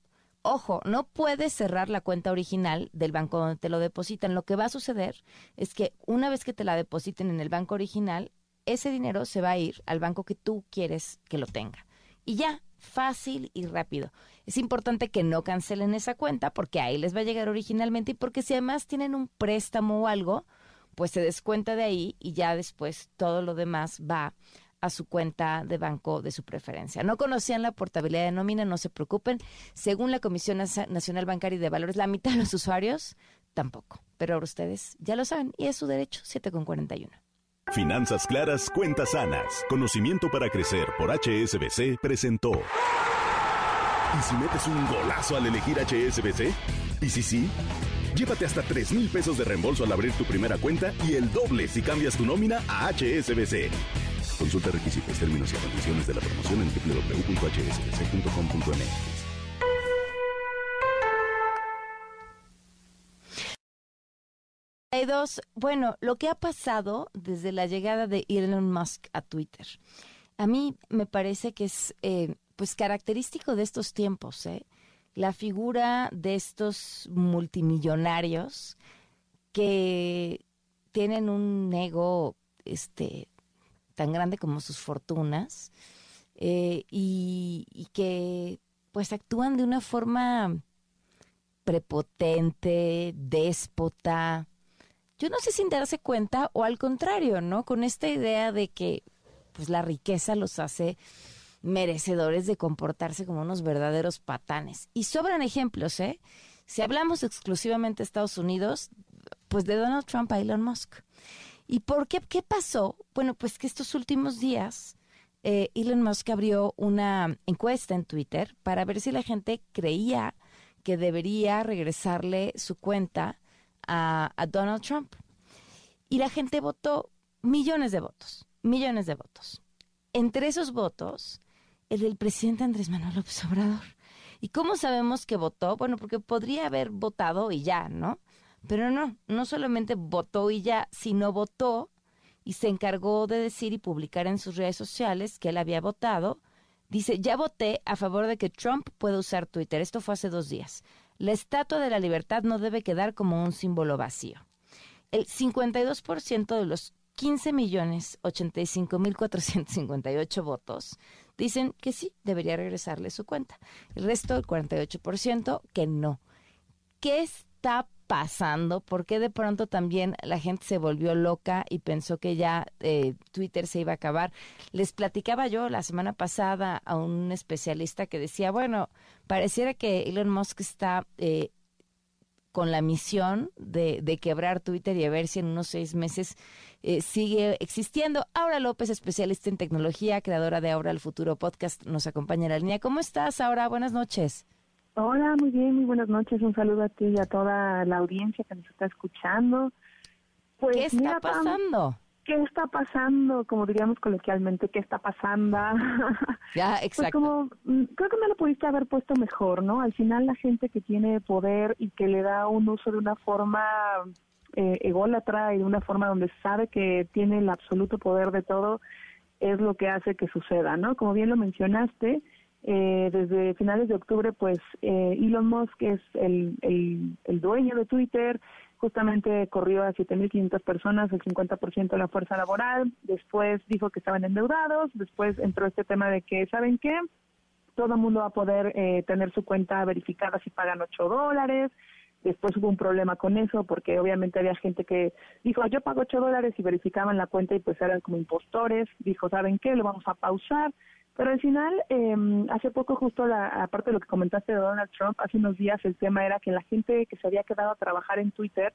Ojo, no puedes cerrar la cuenta original del banco donde te lo depositan. Lo que va a suceder es que una vez que te la depositen en el banco original, ese dinero se va a ir al banco que tú quieres que lo tenga. Y ya, fácil y rápido. Es importante que no cancelen esa cuenta porque ahí les va a llegar originalmente y porque si además tienen un préstamo o algo, pues se descuenta de ahí y ya después todo lo demás va a su cuenta de banco de su preferencia. No conocían la portabilidad de nómina, no se preocupen. Según la Comisión Nacional Bancaria y de Valores, la mitad de los usuarios tampoco. Pero ahora ustedes ya lo saben y es su derecho, 7,41. Finanzas claras, cuentas sanas. Conocimiento para crecer por HSBC presentó. ¿Y si metes un golazo al elegir HSBC? ¿Y si sí? Llévate hasta 3 mil pesos de reembolso al abrir tu primera cuenta y el doble si cambias tu nómina a HSBC. Consulta requisitos, términos y condiciones de la promoción en www.hsbc.com.mx. Bueno, lo que ha pasado desde la llegada de Elon Musk a Twitter, a mí me parece que es eh, pues característico de estos tiempos, ¿eh? la figura de estos multimillonarios que tienen un ego este tan grande como sus fortunas eh, y, y, que pues actúan de una forma prepotente, déspota, yo no sé sin darse cuenta o al contrario, ¿no? Con esta idea de que pues la riqueza los hace merecedores de comportarse como unos verdaderos patanes. Y sobran ejemplos, ¿eh? Si hablamos exclusivamente de Estados Unidos, pues de Donald Trump a Elon Musk. ¿Y por qué? ¿Qué pasó? Bueno, pues que estos últimos días eh, Elon Musk abrió una encuesta en Twitter para ver si la gente creía que debería regresarle su cuenta a, Donald Trump. Y la gente votó millones de votos, millones de votos. Entre esos votos, el del presidente Andrés Manuel López Obrador. ¿Y cómo sabemos que votó? Bueno, porque podría haber votado y ya, ¿no? Pero no, no solamente votó y ya, sino votó y se encargó de decir y publicar en sus redes sociales que él había votado. Dice, ya voté a favor de que Trump pueda usar Twitter. Esto fue hace dos días. La Estatua de la Libertad no debe quedar como un símbolo vacío. El 52% de los 15 millones 85 mil 458 votos dicen que sí, debería regresarle su cuenta. El resto, el 48%, que no. ¿Qué está pasando? ¿Por qué de pronto también la gente se volvió loca y pensó que ya eh, Twitter se iba a acabar? Les platicaba yo la semana pasada a un especialista que decía, bueno, pareciera que Elon Musk está eh, con la misión de, quebrar Twitter y a ver si en unos seis meses eh, sigue existiendo. Aura López, especialista en tecnología, creadora de Ahora el Futuro Podcast, nos acompaña en la línea. ¿Cómo estás, Aura? Buenas noches. Hola, muy bien, muy buenas noches. Un saludo a ti y a toda la audiencia que nos está escuchando. Pues, ¿Qué está pasando? ¿Qué está pasando? Como diríamos coloquialmente, ¿qué está pasando? Ya, pues exacto. como, mm, creo que me lo pudiste haber puesto mejor, ¿no? Al final la gente que tiene poder y que le da un uso de una forma eh, ególatra y de una forma donde sabe que tiene el absoluto poder de todo, es lo que hace que suceda, ¿no? Como bien lo mencionaste, eh, desde finales de octubre, pues eh, Elon Musk es el, el, dueño de Twitter, justamente corrió a 7.500 personas, el 50% de la fuerza laboral, después dijo que estaban endeudados, después entró este tema de que, ¿saben qué? Todo el mundo va a poder eh, tener su cuenta verificada si pagan 8 dólares, después hubo un problema con eso porque obviamente había gente que dijo yo pago 8 dólares y verificaban la cuenta y pues eran como impostores, dijo saben qué, lo vamos a pausar, pero al final, eh, hace poco justo, la, aparte de lo que comentaste de Donald Trump, hace unos días el tema era que la gente que se había quedado a trabajar en Twitter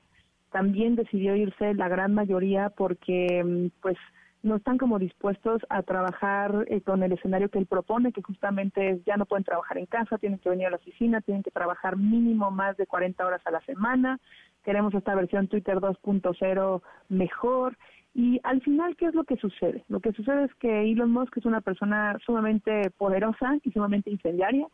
también decidió irse, la gran mayoría, porque em, pues no están como dispuestos a trabajar eh, con el escenario que él propone, que justamente ya no pueden trabajar en casa, tienen que venir a la oficina, tienen que trabajar mínimo más de 40 horas a la semana. Queremos esta versión Twitter 2.0 mejor y al final, ¿qué es lo que sucede? Lo que sucede es que Elon Musk es una persona sumamente poderosa y sumamente incendiaria.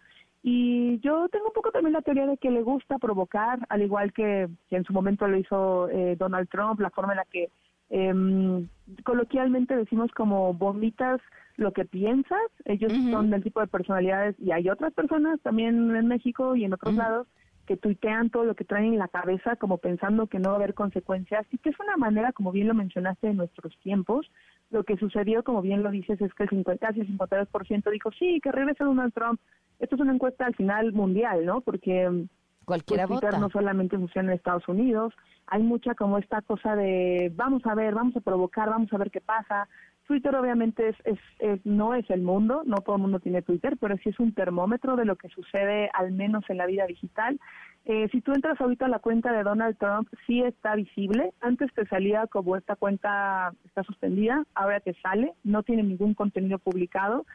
Y yo tengo un poco también la teoría de que le gusta provocar, al igual que, en su momento lo hizo eh, Donald Trump, la forma en la que eh, coloquialmente decimos como vomitas lo que piensas. Ellos son del tipo de personalidades y hay otras personas también en México y en otros lados que tuitean todo lo que traen en la cabeza como pensando que no va a haber consecuencias y que es una manera, como bien lo mencionaste, de nuestros tiempos. Lo que sucedió, como bien lo dices, es que el 50, casi el 52% dijo, sí, que regrese Donald Trump. Esto es una encuesta al final mundial, ¿no? Porque mm, Cualquiera pues, vota. no solamente funciona en Estados Unidos, hay mucha como esta cosa de vamos a ver, vamos a provocar, vamos a ver qué pasa. Twitter obviamente es, es, no es el mundo, no todo el mundo tiene Twitter, pero sí es un termómetro de lo que sucede al menos en la vida digital. Eh, si tú entras ahorita a la cuenta de Donald Trump, sí está visible. Antes te salía como esta cuenta está suspendida, ahora te sale, no tiene ningún contenido publicado.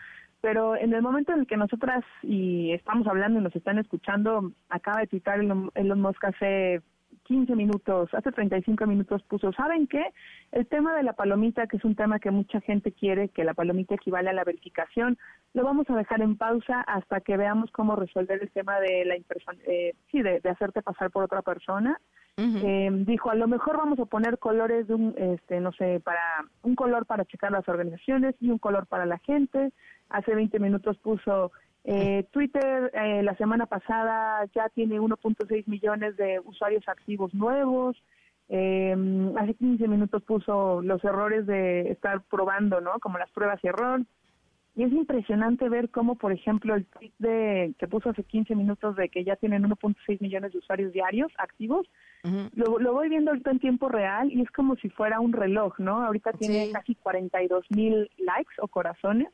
Pero en el momento en el que nosotras y estamos hablando y nos están escuchando, acaba de tuitar Elon Musk hace 15 minutos, hace 35 minutos puso, ¿saben qué? El tema de la palomita, que es un tema que mucha gente quiere, que la palomita equivale a la verificación, lo vamos a dejar en pausa hasta que veamos cómo resolver el tema de la impresión, eh, sí, de, de hacerte pasar por otra persona. Eh, dijo, a lo mejor vamos a poner colores de un, este, no sé, para un color para checar las organizaciones y un color para la gente. Hace 20 minutos puso eh, Twitter, eh, la semana pasada ya tiene 1.6 millones de usuarios activos nuevos. Eh, hace 15 minutos puso los errores de estar probando, ¿no? Como las pruebas y error. Y es impresionante ver cómo, por ejemplo, el tweet de, que puso hace 15 minutos de que ya tienen 1.6 millones de usuarios diarios activos, lo, lo voy viendo ahorita en tiempo real y es como si fuera un reloj, ¿no? Ahorita tiene casi 42 mil likes o corazones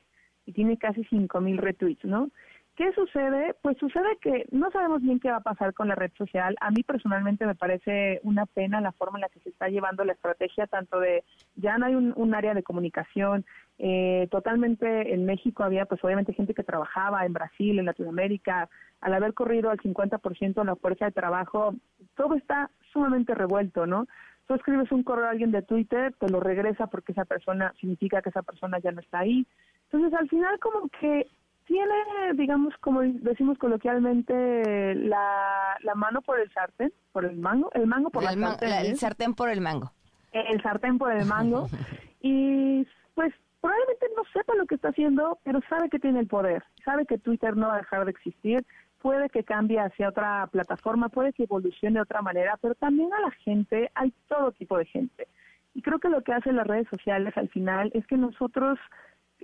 y tiene casi 5 mil retweets, ¿no? ¿Qué sucede? Pues sucede que no sabemos bien qué va a pasar con la red social. A mí personalmente me parece una pena la forma en la que se está llevando la estrategia, tanto de ya no hay un, área de comunicación, eh, totalmente en México había pues obviamente gente que trabajaba en Brasil, en Latinoamérica, al haber corrido al 50% en la fuerza de trabajo, todo está sumamente revuelto, ¿no? Tú escribes un correo a alguien de Twitter, te lo regresa porque esa persona significa que esa persona ya no está ahí. Entonces, al final como que tiene, digamos, como decimos coloquialmente, la, la mano por el sartén, por el mango, el mango por El la sartén. la- ¿eh? el sartén por el mango. el sartén por el mango y pues probablemente no sepa lo que está haciendo, pero sabe que tiene el poder, sabe que Twitter no va a dejar de existir, puede que cambie hacia otra plataforma, puede que evolucione de otra manera, pero también a la gente hay todo tipo de gente. Y creo que lo que hacen las redes sociales al final es que nosotros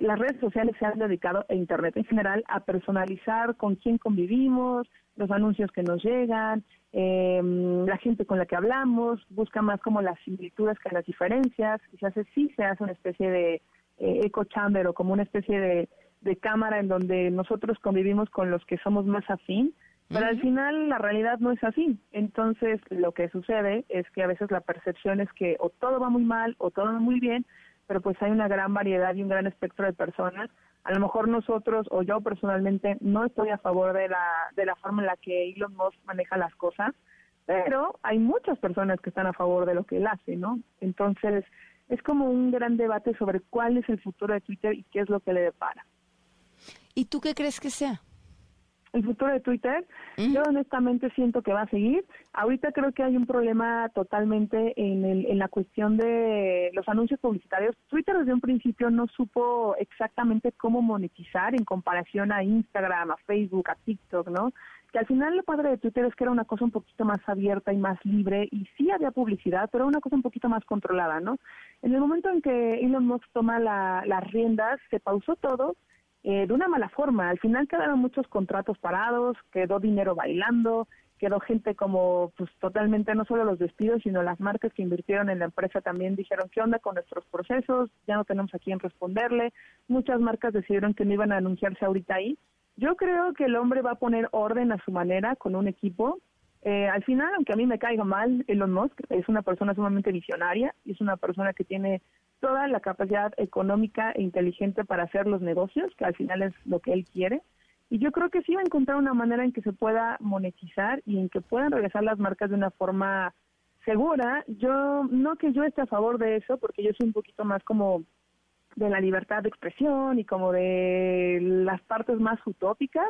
las redes sociales se han dedicado, e Internet en general, a personalizar con quién convivimos, los anuncios que nos llegan, eh, la gente con la que hablamos, busca más como las similitudes que las diferencias, hace, sí se hace una especie de eh, echo chamber o como una especie de, de cámara en donde nosotros convivimos con los que somos más afín, pero al final la realidad no es así. Entonces lo que sucede es que a veces la percepción es que o todo va muy mal o todo va muy bien, pero pues hay una gran variedad y un gran espectro de personas. A lo mejor nosotros o yo personalmente no estoy a favor de la, de la forma en la que Elon Musk maneja las cosas, pero hay muchas personas que están a favor de lo que él hace, ¿no? Entonces es como un gran debate sobre cuál es el futuro de Twitter y qué es lo que le depara. ¿Y tú qué crees que sea? El futuro de Twitter, yo honestamente siento que va a seguir. Ahorita creo que hay un problema totalmente en, el, en la cuestión de los anuncios publicitarios. Twitter desde un principio no supo exactamente cómo monetizar en comparación a Instagram, a Facebook, a TikTok, ¿no? Que al final lo padre de Twitter es que era una cosa un poquito más abierta y más libre y sí había publicidad, pero una cosa un poquito más controlada, ¿no? En el momento en que Elon Musk toma la, las riendas, se pausó todo eh, de una mala forma. Al final quedaron muchos contratos parados, quedó dinero bailando, quedó gente como pues totalmente no solo los despidos, sino las marcas que invirtieron en la empresa también dijeron qué onda con nuestros procesos, ya no tenemos a quién responderle. Muchas marcas decidieron que no iban a anunciarse ahorita ahí. Yo creo que el hombre va a poner orden a su manera con un equipo. Eh, al final, aunque a mí me caiga mal, Elon Musk es una persona sumamente visionaria y es una persona que tiene toda la capacidad económica e inteligente para hacer los negocios, que al final es lo que él quiere. Y yo creo que sí va a encontrar una manera en que se pueda monetizar y en que puedan regresar las marcas de una forma segura. Yo, no que yo esté a favor de eso, porque yo soy un poquito más como de la libertad de expresión y como de las partes más utópicas,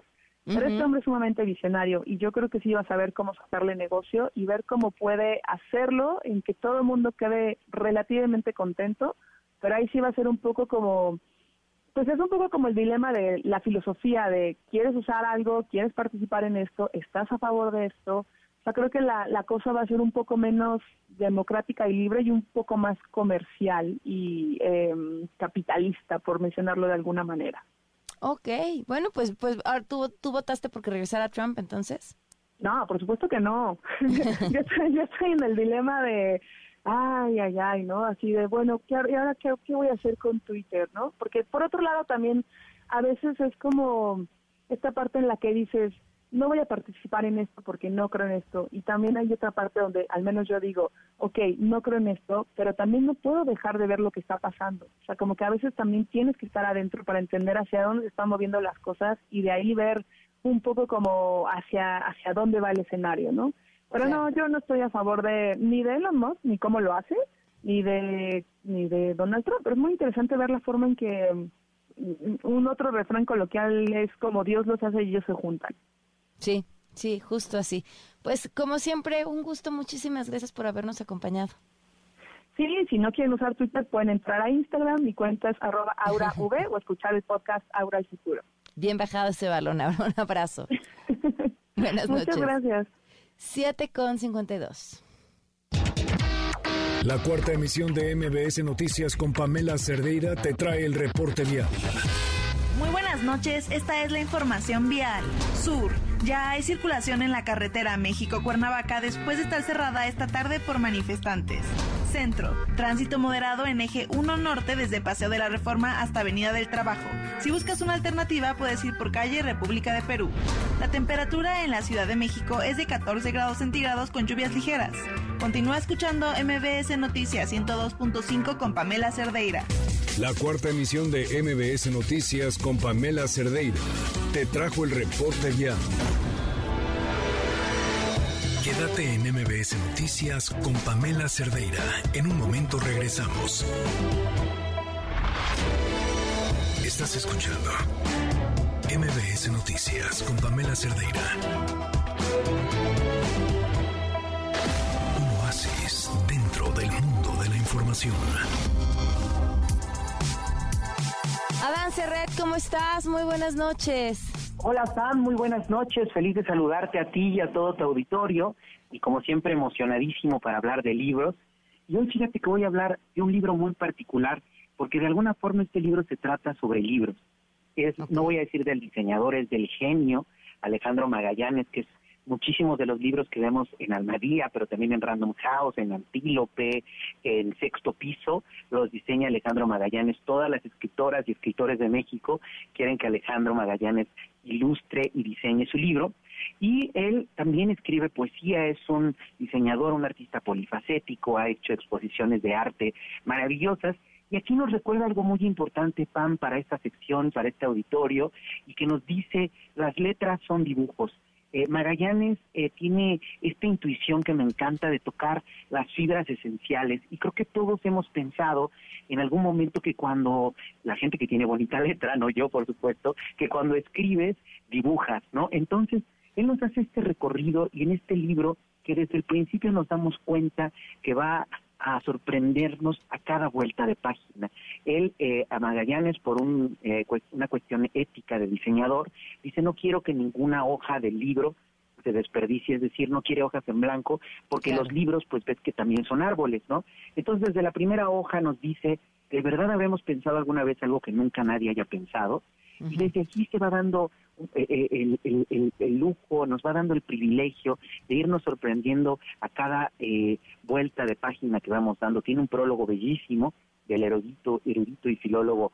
pero este hombre es sumamente visionario y yo creo que sí va a saber cómo sacarle negocio y ver cómo puede hacerlo en que todo el mundo quede relativamente contento pero ahí sí va a ser un poco como, pues es un poco como el dilema de la filosofía de quieres usar algo, quieres participar en esto, estás a favor de esto. O sea, creo que la, la cosa va a ser un poco menos democrática y libre y un poco más comercial y em, capitalista, por mencionarlo de alguna manera. Ok, bueno, pues, pues ¿tú, ¿tú votaste porque regresara Trump entonces? No, por supuesto que no. yo, estoy, yo estoy en el dilema de, ay, ay, ay, ¿no? Así de, bueno, ¿qué, ¿y ahora qué, qué voy a hacer con Twitter, no? Porque por otro lado también a veces es como esta parte en la que dices, no voy a participar en esto porque no creo en esto. Y también hay otra parte donde al menos yo digo, ok, no creo en esto, pero también no puedo dejar de ver lo que está pasando. O sea, como que a veces también tienes que estar adentro para entender hacia dónde se están moviendo las cosas y de ahí ver un poco como hacia, hacia dónde va el escenario, ¿no? Pero no, yo no estoy a favor de ni de Elon Musk, ni cómo lo hace, ni de, ni de Donald Trump. Pero es muy interesante ver la forma en que mm, un otro refrán coloquial es como Dios los hace y ellos se juntan. Sí, sí, justo así. Pues como siempre, un gusto. Muchísimas gracias por habernos acompañado. Sí, si no quieren usar Twitter, pueden entrar a Instagram. Mi cuenta es arroba aurav o escuchar el podcast Aura el Futuro. Bien bajado ese balón, un abrazo. Buenas noches. Muchas gracias. 7 con 52. La cuarta emisión de MBS Noticias con Pamela Cerdeira te trae el reporte vial. Muy buenas noches, esta es la información vial. Sur. Ya hay circulación en la carretera México-Cuernavaca después de estar cerrada esta tarde por manifestantes. Centro. Tránsito moderado en eje 1 norte desde Paseo de la Reforma hasta Avenida del Trabajo. Si buscas una alternativa puedes ir por calle República de Perú. La temperatura en la Ciudad de México es de 14 grados centígrados con lluvias ligeras. Continúa escuchando MBS Noticias 102.5 con Pamela Cerdeira. La cuarta emisión de MBS Noticias con Pamela Cerdeira te trajo el reporte vial. Quédate en MBS Noticias con Pamela Cerdeira. En un momento regresamos. Estás escuchando MBS Noticias con Pamela Cerdeira. Un oasis dentro del mundo de la información. Adán Serret, ¿cómo estás? Muy buenas noches. Hola Sam, muy buenas noches, feliz de saludarte a ti y a todo tu auditorio y como siempre emocionadísimo para hablar de libros. Y hoy fíjate que voy a hablar de un libro muy particular porque de alguna forma este libro se trata sobre libros. Es, No voy a decir del diseñador, es del genio Alejandro Magallanes, que es muchísimos de los libros que vemos en Almadía, pero también en Random House, en Antílope, en Sexto Piso, los diseña Alejandro Magallanes. Todas las escritoras y escritores de México quieren que Alejandro Magallanes ilustre y diseñe su libro. Y él también escribe poesía, es un diseñador, un artista polifacético, ha hecho exposiciones de arte maravillosas. Y aquí nos recuerda algo muy importante, Pam, para esta sección, para este auditorio, y que nos dice, las letras son dibujos, eh, Magallanes eh, tiene esta intuición que me encanta de tocar las fibras esenciales y creo que todos hemos pensado en algún momento que cuando la gente que tiene bonita letra, no yo por supuesto, que cuando escribes dibujas, ¿no? Entonces, él nos hace este recorrido y en este libro que desde el principio nos damos cuenta que va a sorprendernos a cada vuelta de página. Él, eh, a Magallanes, por un, eh, una cuestión ética de diseñador, dice, no quiero que ninguna hoja del libro se desperdicie, es decir, no quiere hojas en blanco, porque los libros, pues ves que también son árboles, ¿no? Entonces, desde la primera hoja nos dice, ¿de verdad habemos pensado alguna vez algo que nunca nadie haya pensado? Y desde aquí se va dando eh, eh, el, lujo, nos va dando el privilegio de irnos sorprendiendo a cada eh, vuelta de página que vamos dando. Tiene un prólogo bellísimo del erudito, erudito y filólogo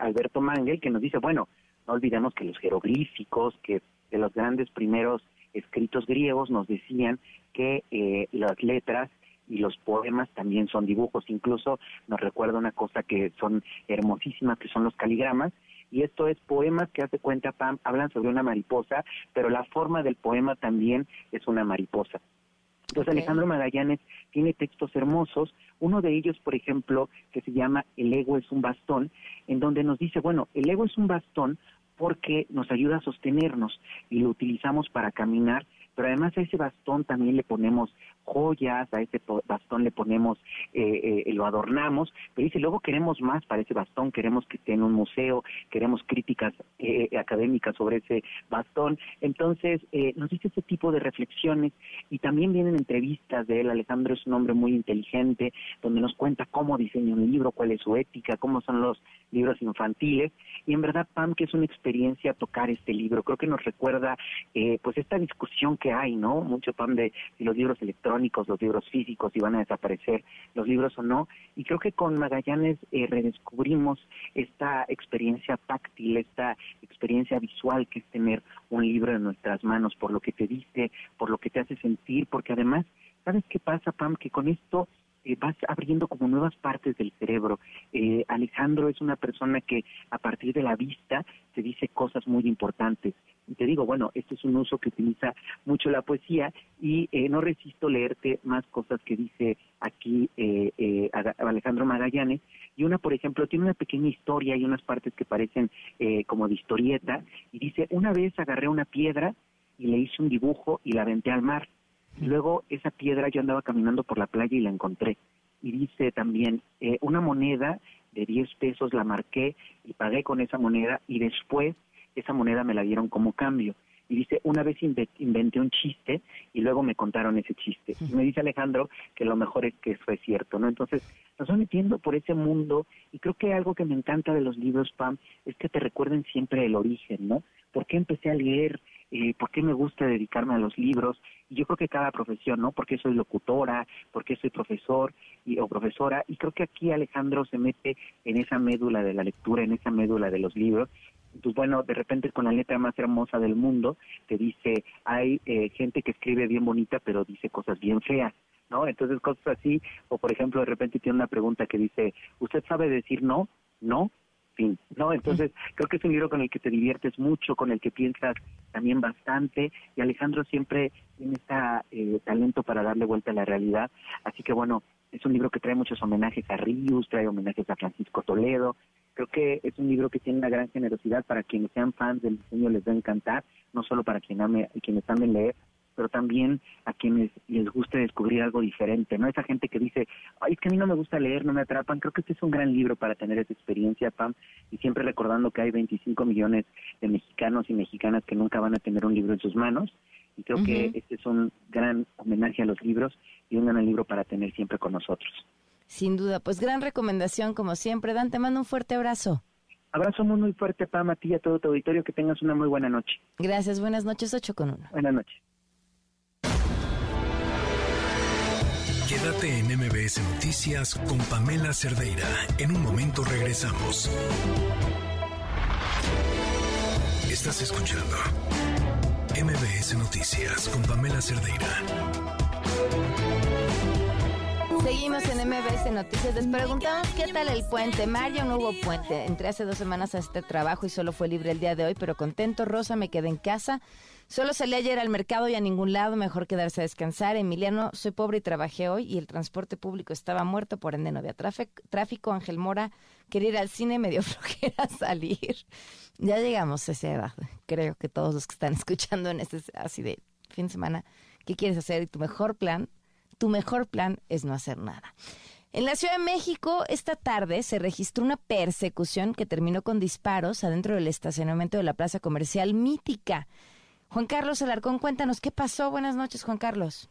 Alberto Mangel que nos dice, bueno, no olvidemos que los jeroglíficos, que de los grandes primeros escritos griegos nos decían que las letras y los poemas también son dibujos. Incluso nos recuerda una cosa que son hermosísimas, que son los caligramas, y esto es poemas que hace cuenta Pam, hablan sobre una mariposa, pero la forma del poema también es una mariposa. Entonces Alejandro Magallanes tiene textos hermosos, uno de ellos, por ejemplo, que se llama El ego es un bastón, en donde nos dice, bueno, el ego es un bastón porque nos ayuda a sostenernos y lo utilizamos para caminar, pero además a ese bastón también le ponemos joyas, a ese bastón le ponemos, eh, eh, lo adornamos, pero dice, luego queremos más para ese bastón, queremos que esté en un museo, queremos críticas eh, académicas sobre ese bastón. Entonces, nos dice ese tipo de reflexiones y también vienen entrevistas de él. Alejandro es un hombre muy inteligente, donde nos cuenta cómo diseña un libro, cuál es su ética, cómo son los libros infantiles. Y en verdad, Pam, que es una experiencia tocar este libro. Creo que nos recuerda, pues, esta discusión que hay, ¿no? Mucho, Pam, de los libros electrónicos los libros físicos, si van a desaparecer los libros o no. Y creo que con Magallanes eh, redescubrimos esta experiencia táctil, esta experiencia visual que es tener un libro en nuestras manos, por lo que te dice, por lo que te hace sentir, porque además, ¿sabes qué pasa, Pam? Que con esto eh, vas abriendo como nuevas partes del cerebro. Eh, Alejandro es una persona que a partir de la vista te dice cosas muy importantes. Y te digo, bueno, este es un uso que utiliza mucho la poesía y eh, no resisto leerte más cosas que dice aquí Alejandro Magallanes. Y una, por ejemplo, tiene una pequeña historia y unas partes que parecen como de historieta. Y dice, una vez agarré una piedra y le hice un dibujo y la aventé al mar luego esa piedra yo andaba caminando por la playa y la encontré. Y dice también, eh, una moneda de 10 pesos la marqué y pagué con esa moneda y después esa moneda me la dieron como cambio. Y dice, una vez inventé un chiste y luego me contaron ese chiste. Y me dice Alejandro que lo mejor es que eso es cierto, ¿no? Entonces, nos van metiendo por ese mundo y creo que algo que me encanta de los libros, Pam, es que te recuerden siempre el origen, ¿no? ¿Por qué empecé a leer? Eh, ¿Por qué me gusta dedicarme a los libros? Y yo creo que cada profesión, ¿no? Porque soy locutora, porque soy profesor y, o profesora. Y creo que aquí Alejandro se mete en esa médula de la lectura, en esa médula de los libros. Pues bueno, de repente con la letra más hermosa del mundo te dice, hay eh, gente que escribe bien bonita, pero dice cosas bien feas. ¿no? Entonces cosas así, o por ejemplo de repente tiene una pregunta que dice, ¿usted sabe decir no? No, fin, ¿no? Entonces, creo que es un libro con el que te diviertes mucho, con el que piensas también bastante, y Alejandro siempre tiene este talento para darle vuelta a la realidad, así que bueno, es un libro que trae muchos homenajes a Rius, trae homenajes a Francisco Toledo, creo que es un libro que tiene una gran generosidad para quienes sean fans del diseño les va a encantar, no solo para quien ame, quienes amen leer, pero también a quienes les guste descubrir algo diferente, ¿no? Esa gente que dice, ay, es que a mí no me gusta leer, no me atrapan, creo que este es un gran libro para tener esa experiencia, Pam, y siempre recordando que hay 25 millones de mexicanos y mexicanas que nunca van a tener un libro en sus manos, y creo que este es un gran homenaje a los libros y un gran libro para tener siempre con nosotros. Sin duda, pues gran recomendación como siempre. Dan, te mando un fuerte abrazo. Abrazo muy, muy fuerte, Pam, a ti y a todo tu auditorio. Que tengas una muy buena noche. Gracias, buenas noches, 8 con 1. Buenas noches. Quédate en MBS Noticias con Pamela Cerdeira. En un momento regresamos. Estás escuchando MBS Noticias con Pamela Cerdeira. Seguimos en MBS Noticias. Les preguntamos qué tal el puente. Mario no hubo puente. Entré hace dos semanas a este trabajo y solo fue libre el día de hoy, pero contento. Rosa, me quedé en casa. Solo salí ayer al mercado y a ningún lado, mejor quedarse a descansar. Emiliano, soy pobre y trabajé hoy y el transporte público estaba muerto, por ende no había tráfico. Ángel Mora, quería ir al cine, me dio flojera salir. Ya llegamos a esa edad. Creo que todos los que están escuchando en este así de fin de semana, ¿qué quieres hacer? Y tu mejor plan, tu mejor plan es no hacer nada. En la Ciudad de México, esta tarde se registró una persecución que terminó con disparos adentro del estacionamiento de la plaza comercial mítica. Juan Carlos Alarcón, cuéntanos qué pasó. Buenas noches, Juan Carlos.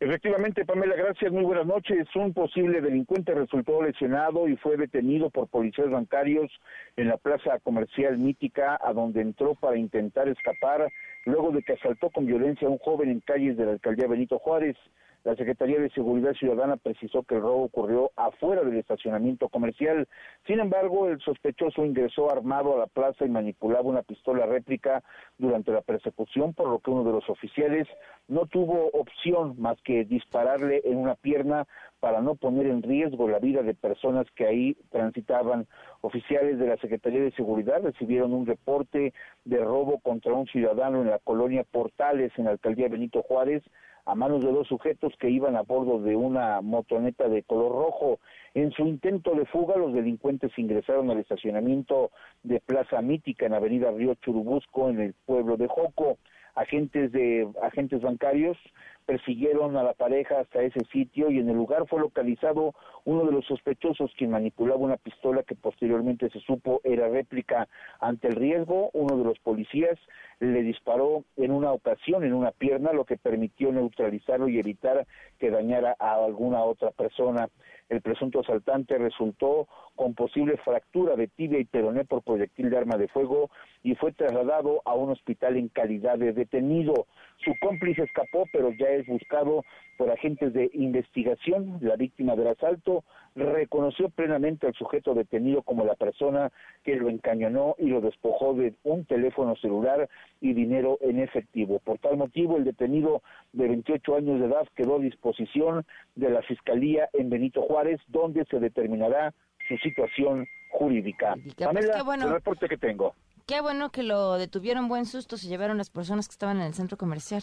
Efectivamente, Pamela, gracias. Muy buenas noches. Un posible delincuente resultó lesionado y fue detenido por policías bancarios en la plaza comercial mítica, a donde entró para intentar escapar luego de que asaltó con violencia a un joven en calles de la alcaldía Benito Juárez. La Secretaría de Seguridad Ciudadana precisó que el robo ocurrió afuera del estacionamiento comercial. Sin embargo, el sospechoso ingresó armado a la plaza y manipulaba una pistola réplica durante la persecución, por lo que uno de los oficiales no tuvo opción más que dispararle en una pierna para no poner en riesgo la vida de personas que ahí transitaban. Oficiales de la Secretaría de Seguridad recibieron un reporte de robo contra un ciudadano en la colonia Portales, en la alcaldía Benito Juárez, a manos de dos sujetos que iban a bordo de una motoneta de color rojo. En su intento de fuga, los delincuentes ingresaron al estacionamiento de Plaza Mítica en Avenida Río Churubusco, en el pueblo de Joco. Agentes de agentes bancarios persiguieron a la pareja hasta ese sitio y en el lugar fue localizado uno de los sospechosos quien manipulaba una pistola que posteriormente se supo era réplica ante el riesgo. Uno de los policías le disparó en una ocasión en una pierna, lo que permitió neutralizarlo y evitar que dañara a alguna otra persona. El presunto asaltante resultó con posible fractura de tibia y peroné por proyectil de arma de fuego y fue trasladado a un hospital en calidad de detenido. Su cómplice escapó, pero ya es buscado por agentes de investigación. La víctima del asalto reconoció plenamente al sujeto detenido como la persona que lo encañonó y lo despojó de un teléfono celular y dinero en efectivo. Por tal motivo, el detenido de 28 años de edad quedó a disposición de la Fiscalía en Benito Juárez, donde se determinará su situación jurídica. Pues qué bueno. el reporte que tengo. Qué bueno que lo detuvieron buen susto, se llevaron las personas que estaban en el centro comercial.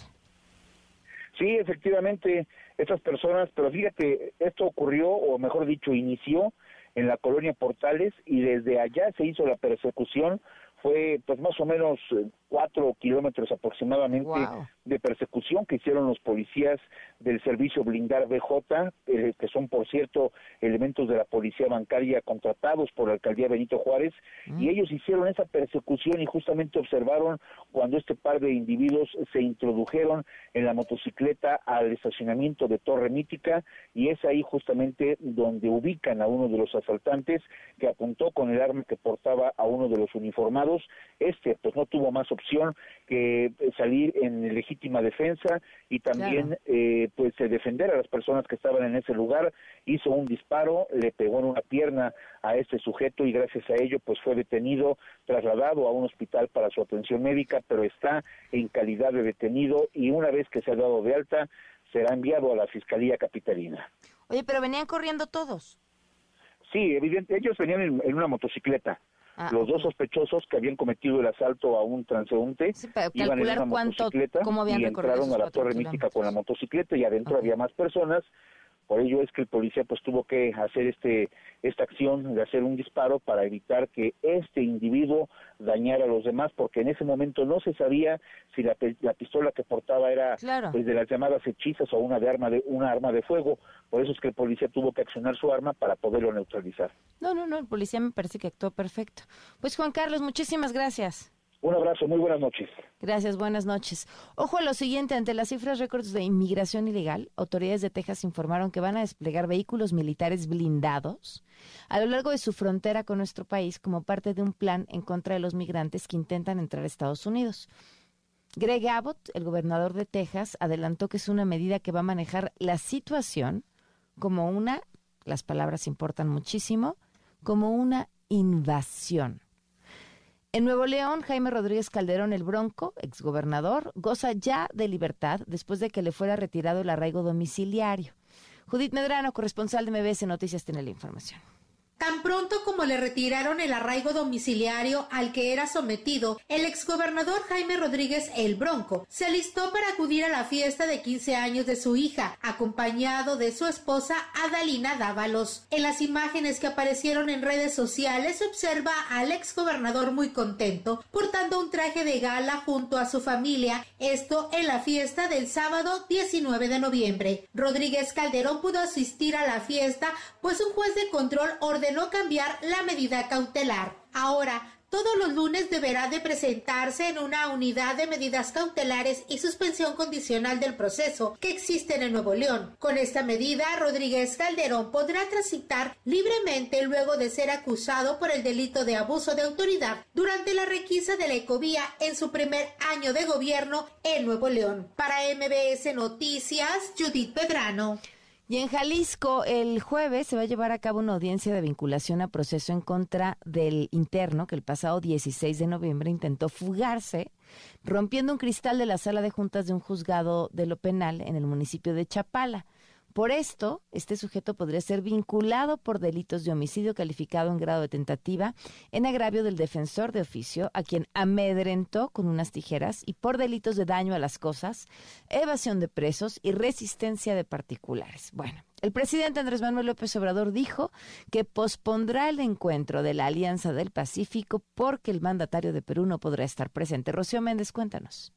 Sí, efectivamente, estas personas, pero fíjate, esto ocurrió, o mejor dicho, inició en la colonia Portales y desde allá se hizo la persecución fue pues más o menos eh, cuatro kilómetros aproximadamente de persecución que hicieron los policías del servicio blindar BJ, eh, que son por cierto elementos de la policía bancaria contratados por la alcaldía Benito Juárez, y mm. ellos hicieron esa persecución y justamente observaron cuando este par de individuos se introdujeron en la motocicleta al estacionamiento de Torre Mítica y es ahí justamente donde ubican a uno de los asaltantes que apuntó con el arma que portaba a uno de los uniformados. Este pues no tuvo más opción que eh, salir en legítima defensa y también eh, pues defender a las personas que estaban en ese lugar. Hizo un disparo, le pegó en una pierna a este sujeto y gracias a ello pues fue detenido, trasladado a un hospital para su atención médica, pero está en calidad de detenido y una vez que se ha dado de alta será enviado a la Fiscalía Capitalina. Oye, pero venían corriendo todos. Sí, evidente, ellos venían en una motocicleta. Ah, los dos sospechosos que habían cometido el asalto a un transeúnte iban en una motocicleta y entraron a la torre mítica con la motocicleta y adentro había más personas por ello es que el policía pues tuvo que hacer este esta acción de hacer un disparo para evitar que este individuo dañara a los demás, porque en ese momento no se sabía si la, pistola que portaba era pues, de las llamadas hechizas o una de arma de una arma de fuego. Por eso es que el policía tuvo que accionar su arma para poderlo neutralizar. No, no, no, el policía me parece que actuó perfecto. Pues Juan Carlos, muchísimas gracias. Un abrazo, muy buenas noches. Gracias, buenas noches. Ojo a lo siguiente, ante las cifras récords de inmigración ilegal, autoridades de Texas informaron que van a desplegar vehículos militares blindados a lo largo de su frontera con nuestro país como parte de un plan en contra de los migrantes que intentan entrar a Estados Unidos. Greg Abbott, el gobernador de Texas, adelantó que es una medida que va a manejar la situación como una, las palabras importan muchísimo, como una invasión en Nuevo León, Jaime Rodríguez Calderón, el Bronco, exgobernador, goza ya de libertad después de que le fuera retirado el arraigo domiciliario. Judith Medrano, corresponsal de MBS Noticias, tiene la información. Tan pronto como le retiraron el arraigo domiciliario al que era sometido, el exgobernador Jaime Rodríguez El Bronco se alistó para acudir a la fiesta de 15 años de su hija, acompañado de su esposa Adalina Dávalos. En las imágenes que aparecieron en redes sociales se observa al exgobernador muy contento, portando un traje de gala junto a su familia, esto en la fiesta del sábado 19 de noviembre. Rodríguez Calderón pudo asistir a la fiesta, pues un juez de control ordenó no cambiar la medida cautelar. Ahora, todos los lunes deberá de presentarse en una unidad de medidas cautelares y suspensión condicional del proceso que existen en Nuevo León. Con esta medida, Rodríguez Calderón podrá transitar libremente luego de ser acusado por el delito de abuso de autoridad durante la requisa de la ecovía en su primer año de gobierno en Nuevo León. Para MBS Noticias, Judith Pedrano. Y en Jalisco, el jueves se va a llevar a cabo una audiencia de vinculación a proceso en contra del interno que el pasado 16 de noviembre intentó fugarse, rompiendo un cristal de la sala de juntas de un juzgado de lo penal en el municipio de Chapala. Por esto, este sujeto podría ser vinculado por delitos de homicidio calificado en grado de tentativa en agravio del defensor de oficio, a quien amedrentó con unas tijeras, y por delitos de daño a las cosas, evasión de presos y resistencia de particulares. Bueno, el presidente Andrés Manuel López Obrador dijo que pospondrá el encuentro de la Alianza del Pacífico porque el mandatario de Perú no podrá estar presente. Rocío Méndez, cuéntanos.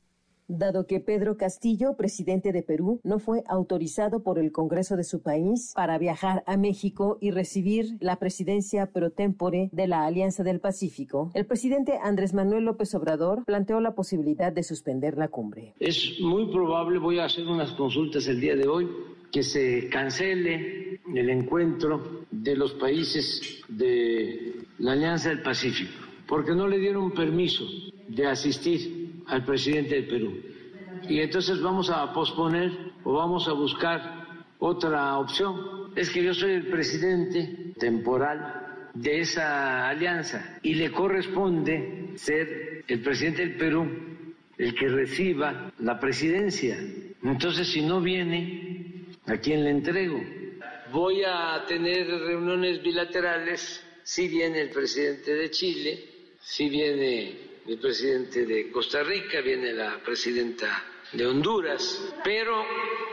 Dado que Pedro Castillo, presidente de Perú, no fue autorizado por el Congreso de su país para viajar a México y recibir la presidencia pro tempore de la Alianza del Pacífico. El presidente Andrés Manuel López Obrador planteó la posibilidad de suspender la cumbre. Es muy probable, voy a hacer unas consultas el día de hoy, que se cancele el encuentro de los países de la Alianza del Pacífico, porque no le dieron permiso de asistir al presidente del Perú. Y entonces vamos a posponer o vamos a buscar otra opción. Es que yo soy el presidente temporal de esa alianza y le corresponde ser el presidente del Perú el que reciba la presidencia. Entonces, si no viene, ¿a quién le entrego? Voy a tener reuniones bilaterales, si viene el presidente de Chile, si viene el presidente de Costa Rica, viene la presidenta de Honduras, pero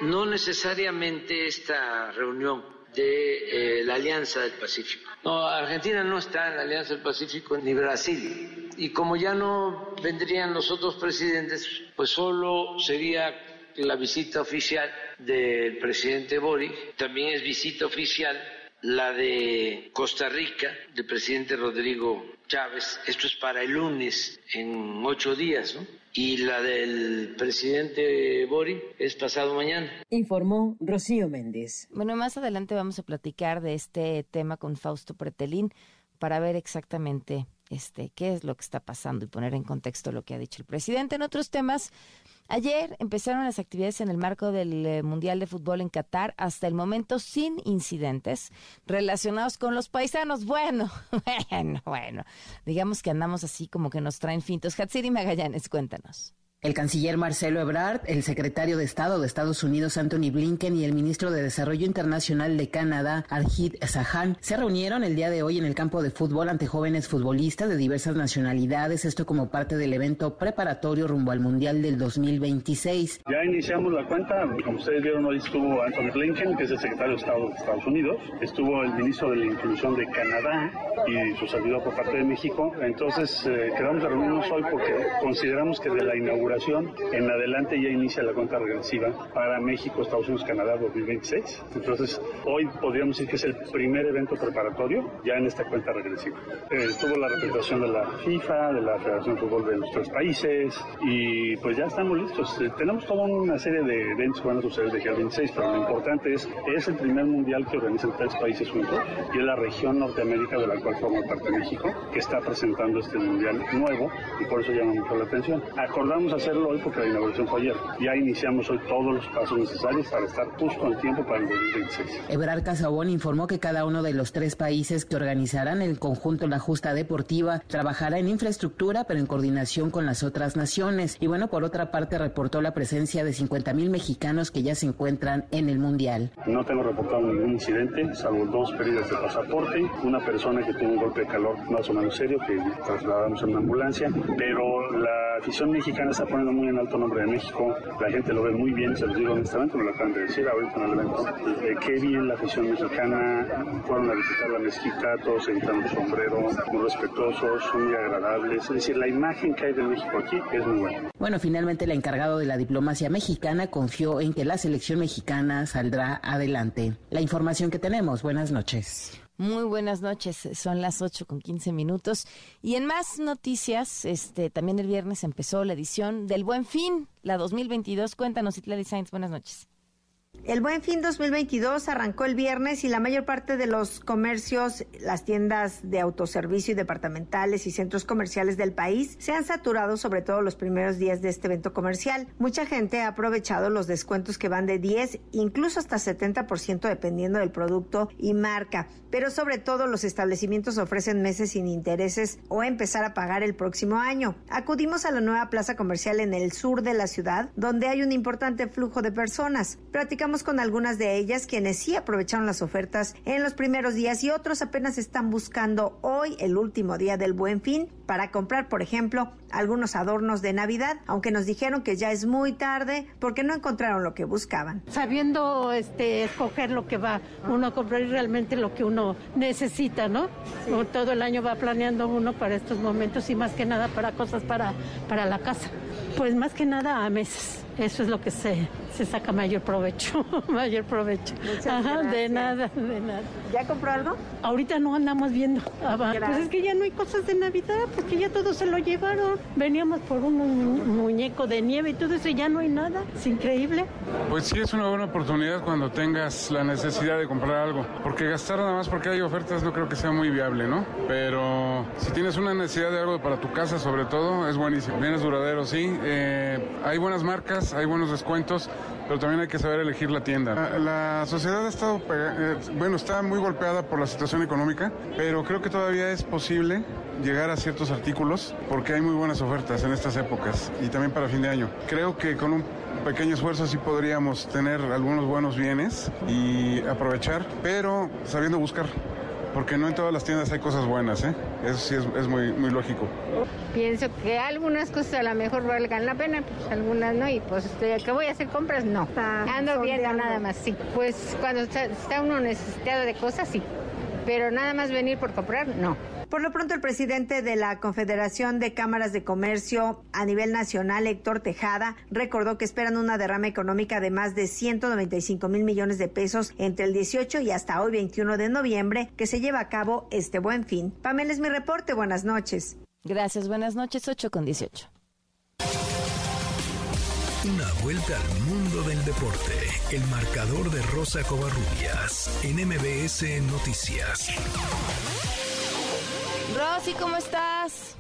no necesariamente esta reunión de eh, la Alianza del Pacífico. No, Argentina no está en la Alianza del Pacífico ni Brasil. Y como ya no vendrían los otros presidentes, pues solo sería la visita oficial del presidente Boric, también es visita oficial la de Costa Rica, del presidente Rodrigo Chávez, esto es para el lunes, en ocho días, ¿no? Y la del presidente Boric es pasado mañana. Informó Rocío Méndez. Bueno, más adelante vamos a platicar de este tema con Fausto Pretelín para ver exactamente este qué es lo que está pasando y poner en contexto lo que ha dicho el presidente. En otros temas, Ayer empezaron las actividades en el marco del eh, Mundial de Fútbol en Qatar, hasta el momento sin incidentes relacionados con los paisanos. Bueno, bueno, bueno. Digamos que andamos así como que nos traen fintos. Hatsiri Magallanes, cuéntanos. El canciller Marcelo Ebrard, el secretario de Estado de Estados Unidos Anthony Blinken y el ministro de Desarrollo Internacional de Canadá, Arjit Sahan, se reunieron el día de hoy en el campo de fútbol ante jóvenes futbolistas de diversas nacionalidades, esto como parte del evento preparatorio rumbo al Mundial del 2026. Ya iniciamos la cuenta, como ustedes vieron hoy estuvo Anthony Blinken, que es el secretario de Estado de Estados Unidos, estuvo el ministro de la Inclusión de Canadá y su servidor por parte de México, entonces eh, quedamos a reunirnos hoy porque consideramos que de la inauguración en adelante ya inicia la cuenta regresiva para México, Estados Unidos, Canadá 2026. Entonces, hoy podríamos decir que es el primer evento preparatorio ya en esta cuenta regresiva. Eh, estuvo la representación de la FIFA, de la Federación de Fútbol de los tres países y pues ya estamos listos. Eh, tenemos toda una serie de eventos que van a suceder de aquí al 26, pero lo importante es, es el primer mundial que organizan tres países juntos y es la región Norteamérica de la cual forma parte México, que está presentando este mundial nuevo y por eso llama mucho la atención. Acordamos hacerlo hoy porque la inauguración fue ayer. Ya iniciamos hoy todos los pasos necesarios para estar justo en tiempo para el 2026. Ebrard Casabón informó que cada uno de los tres países que organizarán el conjunto La Justa Deportiva trabajará en infraestructura, pero en coordinación con las otras naciones. Y bueno, por otra parte, reportó la presencia de 50 mil mexicanos que ya se encuentran en el Mundial. No tengo reportado ningún incidente, salvo dos pérdidas de pasaporte, una persona que tiene un golpe de calor más o menos serio que trasladamos en una ambulancia, pero la afición mexicana está poniendo muy en alto nombre de México. La gente lo ve muy bien, se los digo honestamente, me lo acaban de decir ahorita en el evento. Eh, qué bien la afición mexicana. Fueron a visitar la mezquita, todos se quitaron el sombrero, muy respetuosos, muy agradables. Es decir, la imagen que hay de México aquí es muy buena. Bueno, finalmente el encargado de la diplomacia mexicana confió en que la selección mexicana saldrá adelante. La información que tenemos. Buenas noches. Muy buenas noches, son las 8 con 15 minutos. Y en más noticias, este también el viernes empezó la edición del Buen Fin, la 2022. Cuéntanos, Itlali Sainz, buenas noches. El Buen Fin 2022 arrancó el viernes y la mayor parte de los comercios, las tiendas de autoservicio y departamentales y centros comerciales del país se han saturado sobre todo los primeros días de este evento comercial. Mucha gente ha aprovechado los descuentos que van de 10, incluso hasta 70% dependiendo del producto y marca, pero sobre todo los establecimientos ofrecen meses sin intereses o empezar a pagar el próximo año. Acudimos a la nueva plaza comercial en el sur de la ciudad, donde hay un importante flujo de personas con algunas de ellas quienes sí aprovecharon las ofertas en los primeros días y otros apenas están buscando hoy el último día del buen fin para comprar, por ejemplo, algunos adornos de Navidad, aunque nos dijeron que ya es muy tarde porque no encontraron lo que buscaban. Sabiendo este, escoger lo que va uno a comprar y realmente lo que uno necesita, ¿no? Todo el año va planeando uno para estos momentos y más que nada para cosas para, para la casa. Pues más que nada a meses. Eso es lo que se, se saca mayor provecho, mayor provecho. Ajá, de nada, de nada. ¿Ya compró algo? Ahorita no andamos viendo. Ah, pues es que ya no hay cosas de Navidad, porque ya todo se lo llevaron. Veníamos por un muñeco de nieve y todo eso, y ya no hay nada. Es increíble. Pues sí, es una buena oportunidad cuando tengas la necesidad de comprar algo. Porque gastar nada más porque hay ofertas no creo que sea muy viable, ¿no? Pero si tienes una necesidad de algo para tu casa, sobre todo, es buenísimo. Bienes duraderos, sí. Eh, hay buenas marcas hay buenos descuentos, pero también hay que saber elegir la tienda. La, sociedad ha estado, eh, bueno, está muy golpeada por la situación económica, pero creo que todavía es posible llegar a ciertos artículos porque hay muy buenas ofertas en estas épocas y también para fin de año. Creo que con un pequeño esfuerzo sí podríamos tener algunos buenos bienes y aprovechar, pero sabiendo buscar porque no en todas las tiendas hay cosas buenas, ¿eh? Eso sí es, muy, muy lógico. Pienso que algunas cosas a lo mejor valgan la pena, pues algunas no, y pues que voy a hacer compras, no. Ando viendo nada más, sí. Pues cuando está uno necesitado de cosas, sí. Pero nada más venir por comprar, no. Por lo pronto, el presidente de la Confederación de Cámaras de Comercio a nivel nacional, Héctor Tejada, recordó que esperan una derrama económica de más de 195 mil millones de pesos entre el 18 y hasta hoy 21 de noviembre, que se lleva a cabo este buen fin. Pamela es mi reporte. Buenas noches. Gracias. Buenas noches. 8 con 18. Una vuelta al mundo del deporte. El marcador de Rosa Covarrubias en MBS Noticias. Rosy, ¿cómo estás?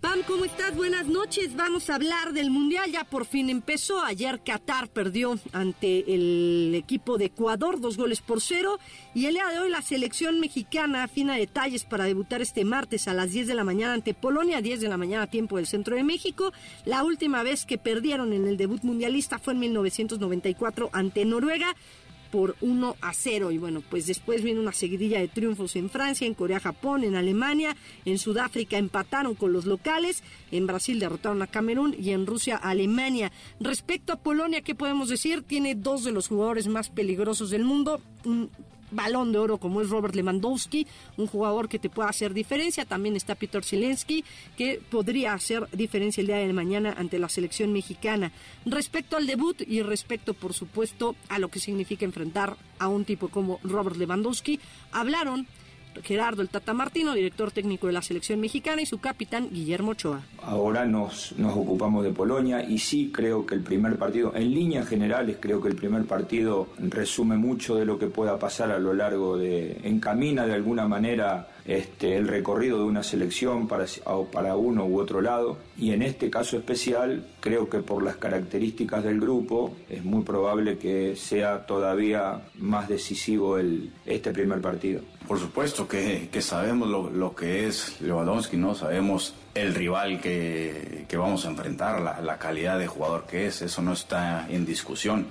Pam, ¿cómo estás? Buenas noches. Vamos a hablar del Mundial. Ya por fin empezó. Ayer Qatar perdió ante el equipo de Ecuador, dos goles por cero. Y el día de hoy la selección mexicana afina detalles para debutar este martes a las 10 de la mañana ante Polonia, 10 de la mañana tiempo del centro de México. La última vez que perdieron en el debut mundialista fue en 1994 ante Noruega por 1 a 0. Y bueno, pues después viene una seguidilla de triunfos en Francia, en Corea, Japón, en Alemania, en Sudáfrica empataron con los locales, en Brasil derrotaron a Camerún y en Rusia Alemania. Respecto a Polonia, ¿qué podemos decir? Tiene dos de los jugadores más peligrosos del mundo, balón de oro como es Robert Lewandowski, un jugador que te pueda hacer diferencia. También está Peter Zelensky, que podría hacer diferencia el día de mañana ante la selección mexicana. Respecto al debut y respecto, por supuesto, a lo que significa enfrentar a un tipo como Robert Lewandowski, hablaron Gerardo el Tata Martino, director técnico de la selección mexicana, y su capitán Guillermo Ochoa. Ahora nos, nos ocupamos de Polonia y sí creo que el primer partido, en líneas generales, creo que el primer partido resume mucho de lo que pueda pasar a lo largo de, encamina de alguna manera este, el recorrido de una selección para, para uno u otro lado. Y en este caso especial, creo que por las características del grupo, es muy probable que sea todavía más decisivo el, este primer partido. Por supuesto que, sabemos lo, que es Lewandowski, ¿no? Sabemos el rival que, vamos a enfrentar, la, calidad de jugador que es, eso no está en discusión.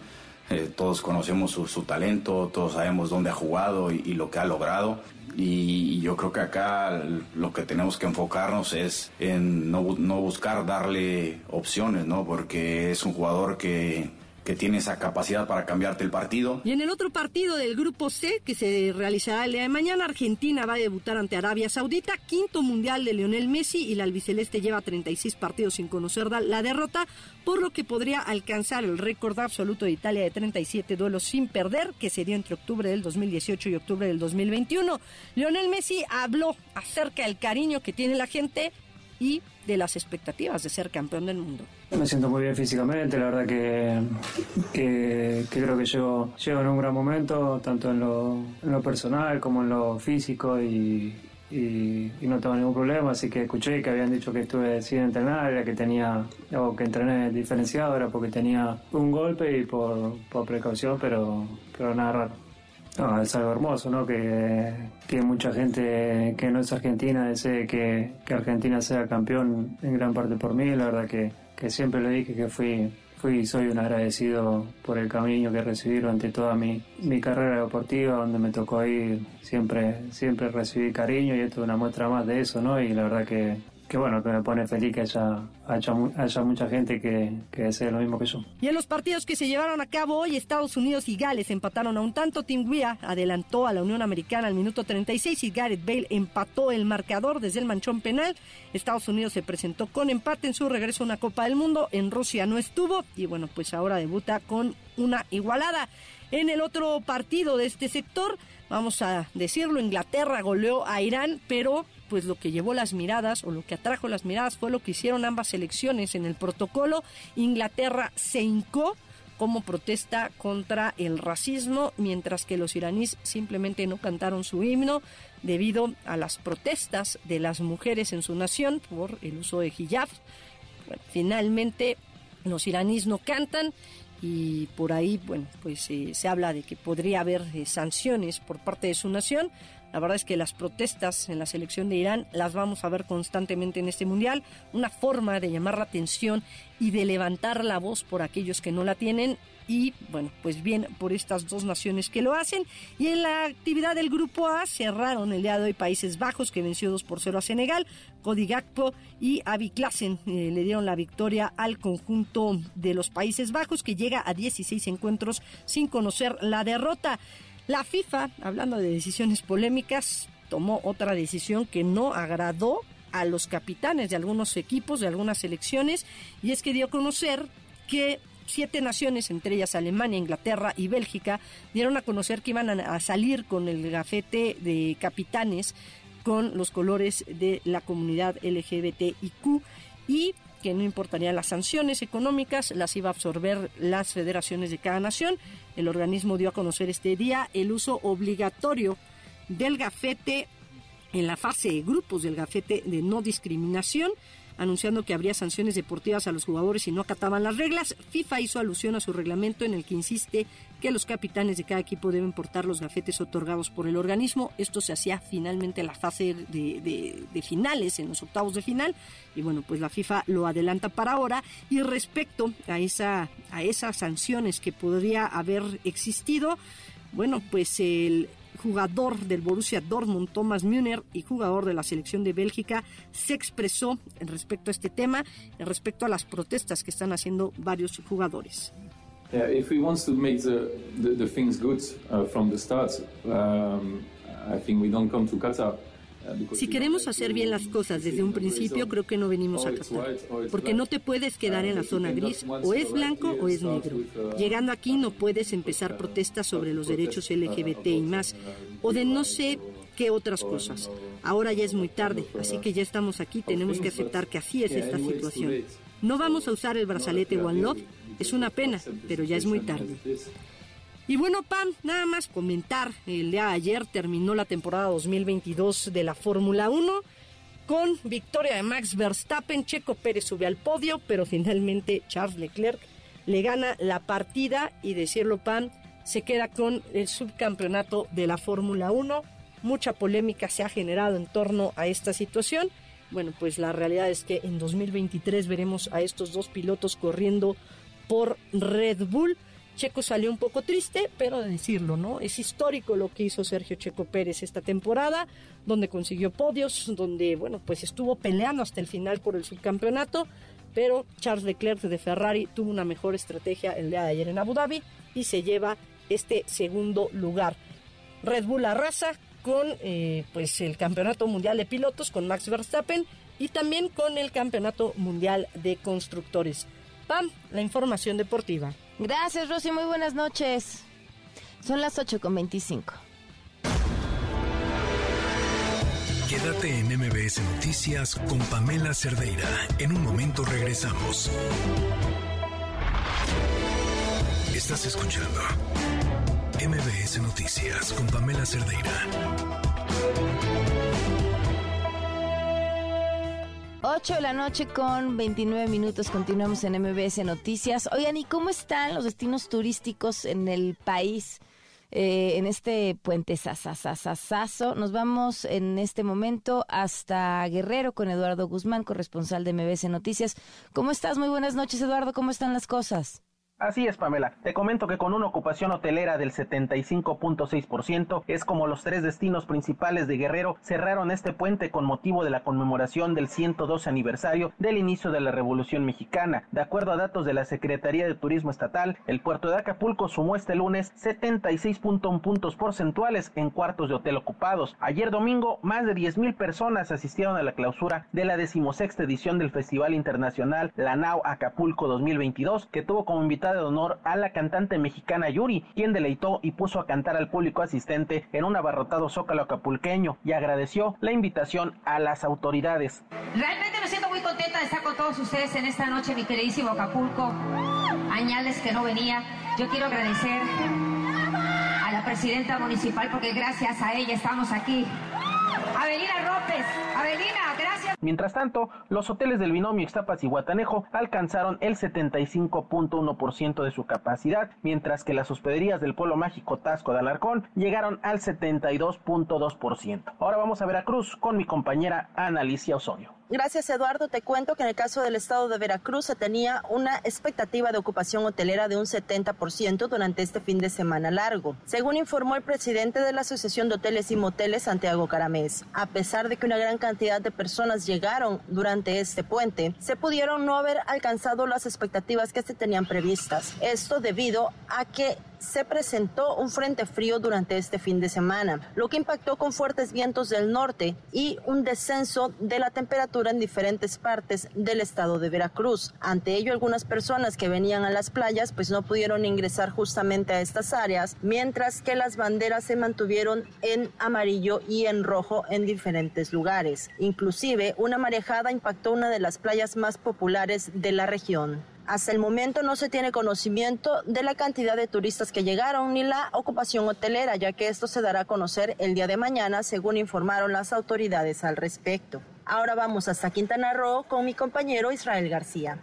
Eh, todos conocemos su, talento, todos sabemos dónde ha jugado y, lo que ha logrado. Y, yo creo que acá lo que tenemos que enfocarnos es en no, no buscar darle opciones, ¿no? Porque es un jugador que, que tiene esa capacidad para cambiarte el partido. Y en el otro partido del grupo C, que se realizará el día de mañana, Argentina va a debutar ante Arabia Saudita, quinto mundial de Lionel Messi y la albiceleste lleva 36 partidos sin conocer la derrota, por lo que podría alcanzar el récord absoluto de Italia de 37 duelos sin perder, que se dio entre octubre del 2018 y octubre del 2021. Lionel Messi habló acerca del cariño que tiene la gente y de las expectativas de ser campeón del mundo. Me siento muy bien físicamente, la verdad que, que, creo que llego, llego, en un gran momento, tanto en lo, en lo personal como en lo físico y, no tengo ningún problema, así que escuché que habían dicho que estuve sin entrenar, era que tenía, o que entrené diferenciado, era porque tenía un golpe y por, por precaución, pero, pero nada raro. No, es algo hermoso, ¿no? Que, que, mucha gente que no es argentina desee que, que, Argentina sea campeón en gran parte por mí. La verdad que, que siempre le dije que fui, fui y soy un agradecido por el camino que recibí durante toda mi, mi carrera deportiva, donde me tocó ir, siempre, siempre recibí cariño y esto es una muestra más de eso, ¿no? Y la verdad que, que bueno, que me pone feliz que haya, haya, mucha gente que, que desee lo mismo que yo. Y en los partidos que se llevaron a cabo hoy, Estados Unidos y Gales empataron a un tanto. Tim Weah adelantó a la Unión Americana al minuto 36 y Gareth Bale empató el marcador desde el manchón penal. Estados Unidos se presentó con empate en su regreso a una Copa del Mundo. En Rusia no estuvo y bueno, pues ahora debuta con una igualada. En el otro partido de este sector, vamos a decirlo, Inglaterra goleó a Irán, pero pues lo que llevó las miradas o lo que atrajo las miradas fue lo que hicieron ambas selecciones en el protocolo. Inglaterra se hincó como protesta contra el racismo, mientras que los iraníes simplemente no cantaron su himno debido a las protestas de las mujeres en su nación por el uso de hijab. finalmente los iraníes no cantan y por ahí, bueno, pues eh, se habla de que podría haber eh, sanciones por parte de su nación. La verdad es que las protestas en la selección de Irán las vamos a ver constantemente en este mundial, una forma de llamar la atención y de levantar la voz por aquellos que no la tienen y bueno, pues bien por estas dos naciones que lo hacen. Y en la actividad del Grupo A cerraron el día de hoy Países Bajos que venció 2 por 0 a Senegal, Cody y Avi Klassen eh, le dieron la victoria al conjunto de los Países Bajos que llega a 16 encuentros sin conocer la derrota. La FIFA, hablando de decisiones polémicas, tomó otra decisión que no agradó a los capitanes de algunos equipos, de algunas selecciones, y es que dio a conocer que siete naciones, entre ellas Alemania, Inglaterra y Bélgica, dieron a conocer que iban a, salir con el gafete de capitanes con los colores de la comunidad LGBTIQ y que no importarían las sanciones económicas, las iba a absorber las federaciones de cada nación. El organismo dio a conocer este día el uso obligatorio del gafete en la fase de grupos del gafete de no discriminación anunciando que habría sanciones deportivas a los jugadores si no acataban las reglas. FIFA hizo alusión a su reglamento en el que insiste que los capitanes de cada equipo deben portar los gafetes otorgados por el organismo. Esto se hacía finalmente en la fase de, de finales, en los octavos de final, y bueno, pues la FIFA lo adelanta para ahora. Y respecto a, esa, a esas sanciones que podría haber existido, bueno, pues el jugador del Borussia Dortmund, Thomas Müller, y jugador de la selección de Bélgica, se expresó en respecto a este tema, en respecto a las protestas que están haciendo varios jugadores. Yeah, if we want to make the, the, the things good uh, from the um, Qatar. Si queremos hacer bien las cosas desde un principio, creo que no venimos a Qatar, porque no te puedes quedar en la zona gris, o es blanco o es negro. Llegando aquí no puedes empezar protestas sobre los derechos LGBT y más, o de no sé qué otras cosas. Ahora ya es muy tarde, así que ya estamos aquí, tenemos que aceptar que así es esta situación. No vamos a usar el brazalete One Love, es una pena, pero ya es muy tarde. Y bueno, Pam, nada más comentar, el día de ayer terminó la temporada 2022 de la Fórmula 1 con victoria de Max Verstappen, Checo Pérez sube al podio, pero finalmente Charles Leclerc le gana la partida y decirlo Pam, se queda con el subcampeonato de la Fórmula 1. Mucha polémica se ha generado en torno a esta situación. Bueno, pues la realidad es que en 2023 veremos a estos dos pilotos corriendo por Red Bull. Checo salió un poco triste, pero de decirlo, ¿no? Es histórico lo que hizo Sergio Checo Pérez esta temporada, donde consiguió podios, donde, bueno, pues estuvo peleando hasta el final por el subcampeonato, pero Charles Leclerc de Ferrari tuvo una mejor estrategia el día de ayer en Abu Dhabi y se lleva este segundo lugar. Red Bull arrasa con eh, pues el campeonato mundial de pilotos con Max Verstappen y también con el campeonato mundial de constructores. Pam, la información deportiva. Gracias, Rosy. Muy buenas noches. Son las 8 con 25. Quédate en MBS Noticias con Pamela Cerdeira. En un momento regresamos. Estás escuchando MBS Noticias con Pamela Cerdeira. 8 de la noche con 29 minutos. Continuamos en MBS Noticias. Oigan, ¿y cómo están los destinos turísticos en el país? Eh, en este puente sasasasasazo. Nos vamos en este momento hasta Guerrero con Eduardo Guzmán, corresponsal de MBS Noticias. ¿Cómo estás? Muy buenas noches, Eduardo. ¿Cómo están las cosas? Así es, Pamela. Te comento que con una ocupación hotelera del 75.6% es como los tres destinos principales de Guerrero cerraron este puente con motivo de la conmemoración del 112 aniversario del inicio de la Revolución Mexicana. De acuerdo a datos de la Secretaría de Turismo Estatal, el puerto de Acapulco sumó este lunes 76.1 puntos porcentuales en cuartos de hotel ocupados. Ayer domingo, más de 10.000 personas asistieron a la clausura de la decimosexta edición del Festival Internacional Lanao Acapulco 2022, que tuvo como invitado de honor a la cantante mexicana Yuri, quien deleitó y puso a cantar al público asistente en un abarrotado zócalo acapulqueño y agradeció la invitación a las autoridades. Realmente me siento muy contenta de estar con todos ustedes en esta noche, mi queridísimo Acapulco. Añales que no venía. Yo quiero agradecer a la presidenta municipal porque gracias a ella estamos aquí. Avelina López, Avelina, gracias. Mientras tanto, los hoteles del binomio Ixtapas y Guatanejo alcanzaron el 75.1% de su capacidad, mientras que las hospederías del pueblo mágico Tasco de Alarcón llegaron al 72.2%. Ahora vamos a Veracruz con mi compañera Ana Alicia Osorio. Gracias, Eduardo. Te cuento que en el caso del estado de Veracruz se tenía una expectativa de ocupación hotelera de un 70% durante este fin de semana largo, según informó el presidente de la Asociación de Hoteles y Moteles, Santiago Caramés. A pesar de que una gran cantidad de personas llegaron durante este puente, se pudieron no haber alcanzado las expectativas que se tenían previstas. Esto debido a que se presentó un frente frío durante este fin de semana, lo que impactó con fuertes vientos del norte y un descenso de la temperatura en diferentes partes del estado de Veracruz. Ante ello, algunas personas que venían a las playas pues no pudieron ingresar justamente a estas áreas, mientras que las banderas se mantuvieron en amarillo y en rojo en diferentes lugares. Inclusive, una marejada impactó una de las playas más populares de la región. Hasta el momento no se tiene conocimiento de la cantidad de turistas que llegaron ni la ocupación hotelera, ya que esto se dará a conocer el día de mañana, según informaron las autoridades al respecto. Ahora vamos hasta Quintana Roo con mi compañero Israel García.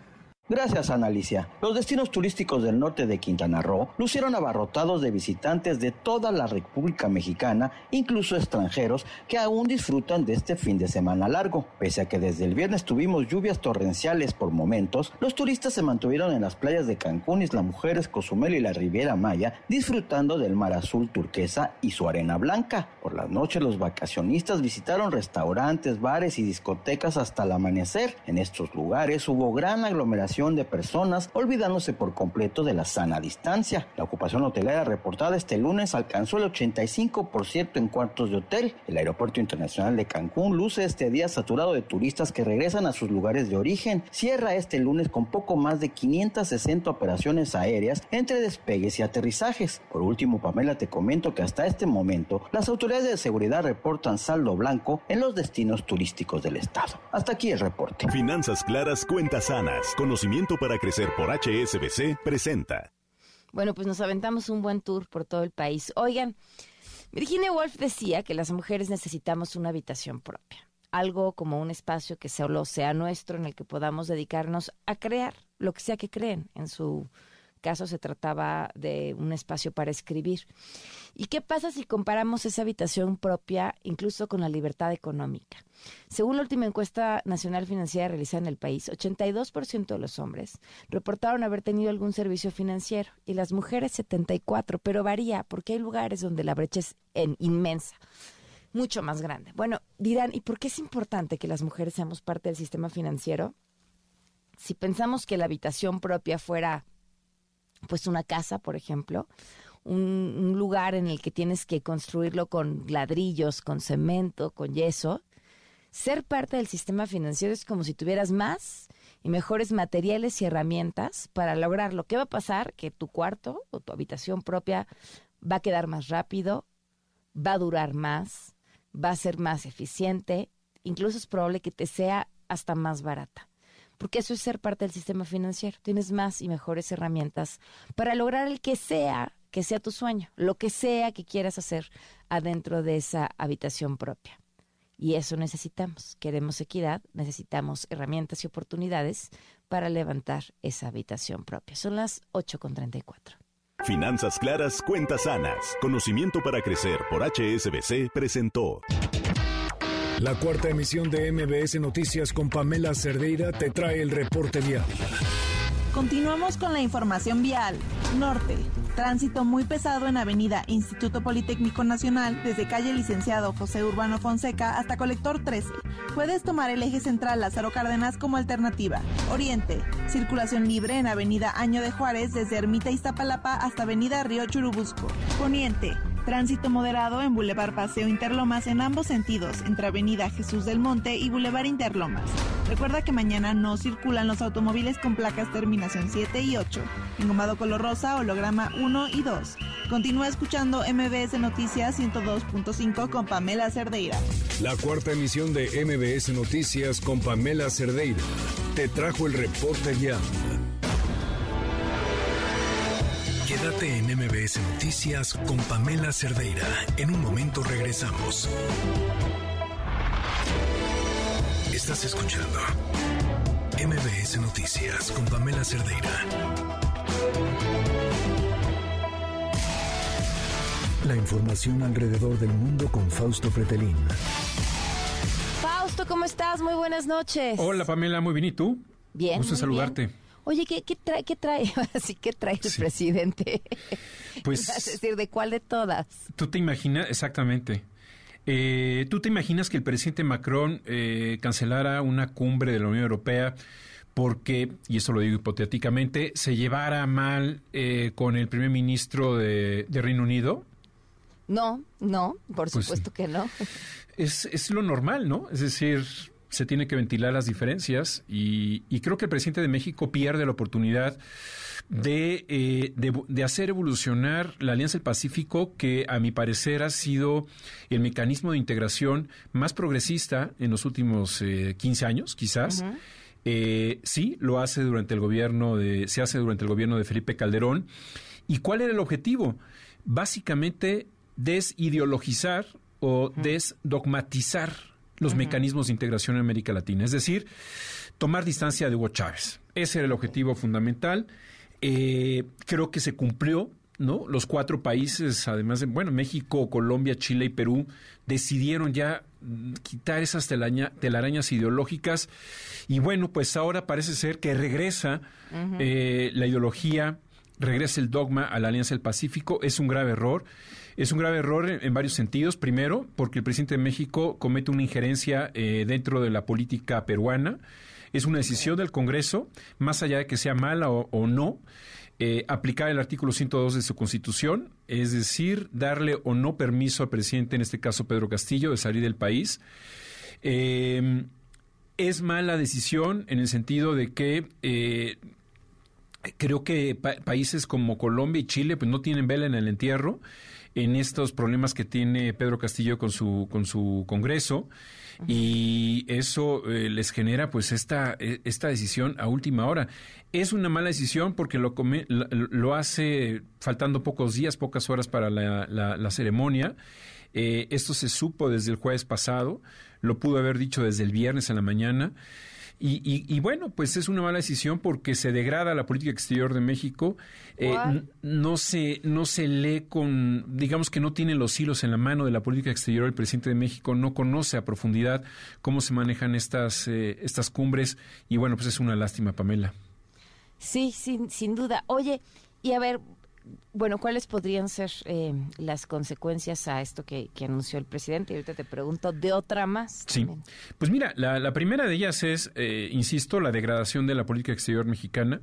Gracias, Ana Alicia. Los destinos turísticos del norte de Quintana Roo lucieron abarrotados de visitantes de toda la República Mexicana, incluso extranjeros, que aún disfrutan de este fin de semana largo. Pese a que desde el viernes tuvimos lluvias torrenciales por momentos, los turistas se mantuvieron en las playas de Cancún, Isla Mujeres, Cozumel y la Riviera Maya, disfrutando del mar azul turquesa y su arena blanca. Por las noches, los vacacionistas visitaron restaurantes, bares y discotecas hasta el amanecer. En estos lugares hubo gran aglomeración de personas, olvidándose por completo de la sana distancia. La ocupación hotelera reportada este lunes alcanzó el 85% en cuartos de hotel. El Aeropuerto Internacional de Cancún luce este día saturado de turistas que regresan a sus lugares de origen. Cierra este lunes con poco más de 560 operaciones aéreas entre despegues y aterrizajes. Por último, Pamela, te comento que hasta este momento las autoridades de seguridad reportan saldo blanco en los destinos turísticos del estado. Hasta aquí el reporte. Finanzas claras, cuentas sanas. Para crecer por HSBC presenta. Bueno, pues nos aventamos un buen tour por todo el país. Oigan, Virginia Woolf decía que las mujeres necesitamos una habitación propia, algo como un espacio que solo sea nuestro en el que podamos dedicarnos a crear lo que sea que creen. En su caso se trataba de un espacio para escribir. ¿Y qué pasa si comparamos esa habitación propia incluso con la libertad económica? Según la última encuesta nacional financiera realizada en el país, 82% de los hombres reportaron haber tenido algún servicio financiero y las mujeres 74%, pero varía porque hay lugares donde la brecha es en, inmensa mucho más grande. Bueno, dirán, ¿y por qué es importante que las mujeres seamos parte del sistema financiero? Si pensamos que la habitación propia fuera pues una casa, por ejemplo, un, un, lugar en el que tienes que construirlo con ladrillos, con cemento, con yeso. Ser parte del sistema financiero es como si tuvieras más y mejores materiales y herramientas para lograrlo. ¿Qué va a pasar? Que tu cuarto o tu habitación propia va a quedar más rápido, va a durar más, va a ser más eficiente, incluso es probable que te sea hasta más barata porque eso es ser parte del sistema financiero. Tienes más y mejores herramientas para lograr el que sea, que sea tu sueño, lo que sea que quieras hacer adentro de esa habitación propia. Y eso necesitamos. Queremos equidad, necesitamos herramientas y oportunidades para levantar esa habitación propia. Son las 8.34. Finanzas claras, cuentas sanas. Conocimiento para crecer por HSBC presentó. La cuarta emisión de MBS Noticias con Pamela Cerdeira te trae el reporte vial. Continuamos con la información vial. Norte. Tránsito muy pesado en Avenida Instituto Politécnico Nacional desde calle Licenciado José Urbano Fonseca hasta Colector 13. Puedes tomar el eje central Lázaro Cárdenas como alternativa. Oriente. Circulación libre en Avenida Año de Juárez desde Ermita Iztapalapa hasta Avenida Río Churubusco. Poniente. Tránsito moderado en Boulevard Paseo Interlomas en ambos sentidos, entre Avenida Jesús del Monte y Boulevard Interlomas. Recuerda que mañana no circulan los automóviles con placas terminación 7 y 8, engomado color rosa, holograma 1 y 2. Continúa escuchando MBS Noticias 102.5 con Pamela Cerdeira. La cuarta emisión de MBS Noticias con Pamela Cerdeira te trajo el reporte ya. Quédate en MBS Noticias con Pamela Cerdeira. En un momento regresamos. Estás escuchando MBS Noticias con Pamela Cerdeira. La información alrededor del mundo con Fausto Fretelín. Fausto, ¿cómo estás? Muy buenas noches. Hola Pamela, muy bien. ¿Y tú? Bien. Gusto muy saludarte. bien. Oye, ¿qué, qué trae, qué trae, así que trae el presidente? Pues- es decir, ¿de cuál de todas? ¿Tú te imaginas? Exactamente. Eh, ¿Tú te imaginas que el presidente Macron eh, cancelara una cumbre de la Unión Europea porque, y esto lo digo hipotéticamente, se llevara mal eh, con el primer ministro de, de Reino Unido? No, no, por Pues- supuesto que no. Es, es lo normal, ¿no? Es decir, se tiene que ventilar las diferencias y, y creo que el presidente de México pierde la oportunidad de, eh, de, de hacer evolucionar la Alianza del Pacífico, que a mi parecer ha sido el mecanismo de integración más progresista en los últimos eh, 15 años, quizás. Eh, sí, lo hace durante el gobierno de, se hace durante el gobierno de Felipe Calderón. ¿Y cuál era el objetivo? Básicamente desideologizar o desdogmatizar los mecanismos de integración en América Latina, es decir, tomar distancia de Hugo Chávez. Ese era el objetivo fundamental. Eh, creo que se cumplió, ¿no? Los cuatro países, además de, bueno, México, Colombia, Chile y Perú, decidieron ya mm, quitar esas telaña- telarañas ideológicas y bueno, pues ahora parece ser que regresa eh, la ideología, regresa el dogma a la Alianza del Pacífico, es un grave error. Es un grave error en, varios sentidos. Primero, porque el presidente de México comete una injerencia eh, dentro de la política peruana. Es una decisión del Congreso, más allá de que sea mala o, no, eh, aplicar el artículo 102 de su Constitución, es decir, darle o no permiso al presidente, en este caso Pedro Castillo, de salir del país. Eh, es mala decisión en el sentido de que eh, creo que pa- países como Colombia y Chile pues no tienen vela en el entierro en estos problemas que tiene Pedro Castillo con su con su Congreso y eso eh, les genera pues esta eh, esta decisión a última hora. Es una mala decisión porque lo, lo hace faltando pocos días pocas horas para la, la- la ceremonia. Eh, esto se supo desde el jueves pasado lo pudo haber dicho desde el viernes en la mañana y, y- y bueno, pues es una mala decisión porque se degrada la política exterior de México. Eh, no se no se lee con, digamos que no tiene los hilos en la mano de la política exterior. El presidente de México no conoce a profundidad cómo se manejan estas eh, estas cumbres y bueno, pues es una lástima, Pamela. Sí, sin, sin duda. Oye, y a ver, bueno, ¿cuáles podrían ser eh, las consecuencias a esto que, que anunció el presidente? Y ahorita te pregunto de otra más. Sí. Pues mira, la, la primera de ellas es, eh, insisto, la degradación de la política exterior mexicana.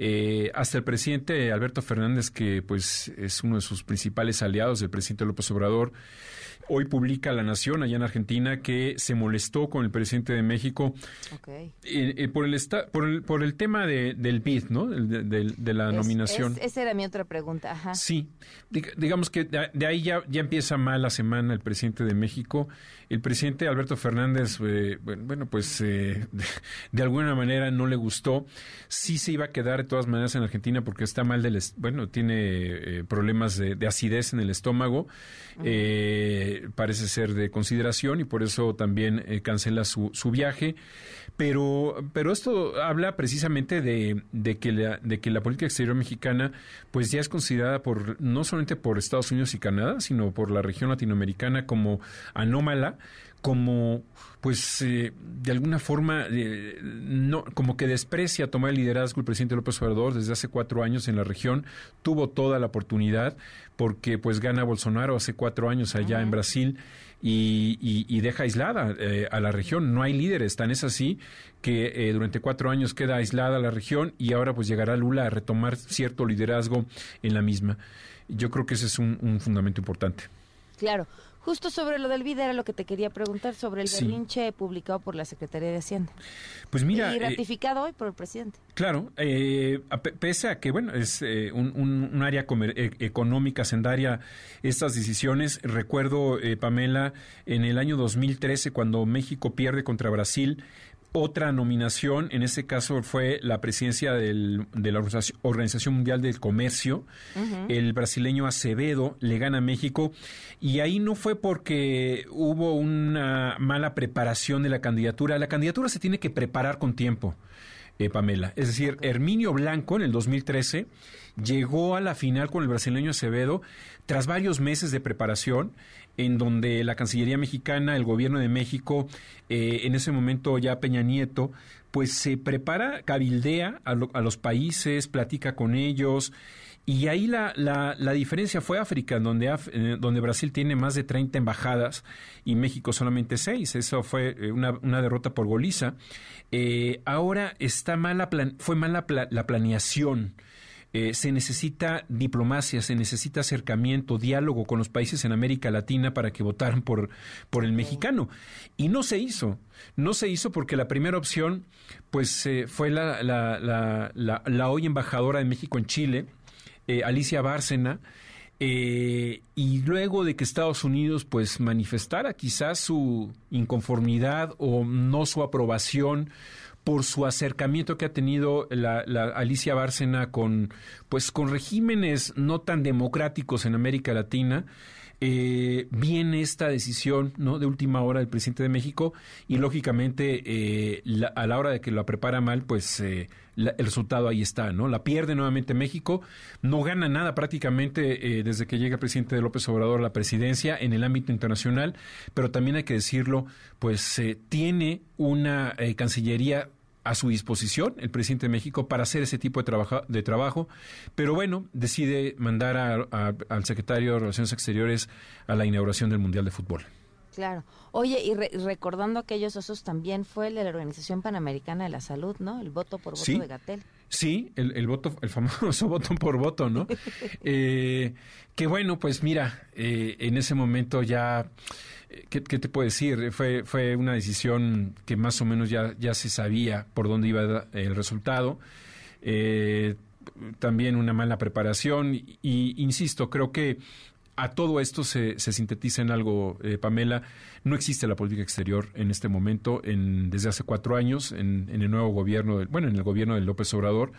Eh, hasta el presidente Alberto Fernández, que pues es uno de sus principales aliados del presidente López Obrador, hoy publica La Nación allá en Argentina que se molestó con el presidente de México eh, eh, por el esta- por el por el tema de, del BID, ¿no? De, de- de la Es- nominación. es- esa era mi otra pregunta. Ajá. Sí, Dig- digamos que de, ahí ya, ya empieza mal la semana el presidente de México. El presidente Alberto Fernández, eh, bueno, bueno, pues de, alguna manera no le gustó. Sí se iba a quedar todas maneras en Argentina porque está mal del, bueno, tiene eh, problemas de, de acidez en el estómago. Eh, parece ser de consideración y por eso también eh, cancela su, su viaje. Pero, pero esto habla precisamente de, de que la, de que la política exterior mexicana pues ya es considerada por no solamente por Estados Unidos y Canadá, sino por la región latinoamericana como anómala, como pues eh, de alguna forma eh, no como que desprecia tomar el liderazgo el presidente López Obrador desde hace cuatro años en la región. Tuvo toda la oportunidad porque pues gana Bolsonaro hace cuatro años allá en Brasil y, deja aislada eh, a la región. No hay líderes. Tan es así que durante cuatro años queda aislada la región y ahora pues llegará Lula a retomar cierto liderazgo en la misma. Yo creo que ese es un fundamento importante. Claro Justo sobre lo del BID era lo que te quería preguntar sobre el berrinche publicado por la Secretaría de Hacienda. Pues mira... Y eh, ratificado hoy por el presidente. Claro, eh, pese a que, bueno, es eh, un, área e, económica, sendaria, estas decisiones, recuerdo, Pamela, en el año 2013, cuando México pierde contra Brasil, otra nominación, en este caso fue la presidencia de la Organización Mundial del Comercio. El brasileño Acevedo le gana a México y ahí no fue porque hubo una mala preparación de la candidatura. La candidatura se tiene que preparar con tiempo. Eh, Pamela. Es decir, Herminio Blanco en el 2013 llegó a la final con el brasileño Acevedo tras varios meses de preparación en donde la Cancillería mexicana, el gobierno de México, eh, en ese momento ya Peña Nieto, pues se prepara, cabildea a, los países, platica con ellos. Y ahí la, la, la diferencia fue África, donde, eh, donde Brasil tiene más de 30 embajadas y México solamente 6. Eso fue eh, una, una derrota por goliza. ahora está mala fue mala la planeación eh, se necesita diplomacia, se necesita acercamiento, diálogo con los países en América Latina para que votaran por, por el mexicano. Y no se hizo. No se hizo porque la primera opción pues eh, fue la, la, la, la, hoy embajadora de México en Chile, eh, Alicia Bárcena, y luego de que Estados Unidos pues manifestara quizás su inconformidad o no su aprobación por su acercamiento que ha tenido la, Alicia Bárcena con, pues, con regímenes no tan democráticos en América Latina. Eh, viene esta decisión ¿no? de última hora del presidente de México y lógicamente eh, a la hora de que lo prepara mal, pues eh, el resultado ahí está, ¿no? La pierde nuevamente México, no gana nada prácticamente desde que llega el presidente López Obrador a la presidencia en el ámbito internacional, pero también hay que decirlo, pues tiene una Cancillería a su disposición el presidente de México para hacer ese tipo de, trabajo, de trabajo, pero bueno, decide mandar al secretario de Relaciones Exteriores a la inauguración del Mundial de Fútbol. Claro. Oye, y recordando aquellos osos también fue el de la Organización Panamericana de la Salud, ¿no? El voto por voto de Gatel. Sí, el, voto, el famoso voto por voto, ¿no? eh, que bueno, pues mira, eh, en ese momento ya ¿Qué, te puedo decir? Fue, fue una decisión que más o menos ya, ya se sabía por dónde iba el resultado. Eh, también una mala preparación y, insisto, creo que a todo esto se, se sintetiza en algo, eh, Pamela. No existe la política exterior en este momento, en, desde hace cuatro años, en, el nuevo gobierno, bueno, en el gobierno de López Obrador,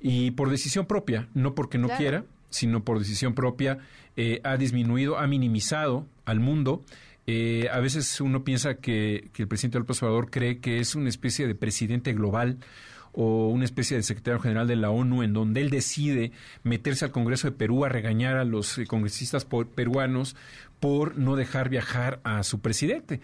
y por decisión propia, no porque no quiera, sino por decisión propia, eh, ha disminuido, ha minimizado al mundo eh, a veces uno piensa que, el presidente López Obrador cree que es una especie de presidente global o una especie de secretario general de la ONU en donde él decide meterse al Congreso de Perú a regañar a los eh, congresistas peruanos por no dejar viajar a su presidente.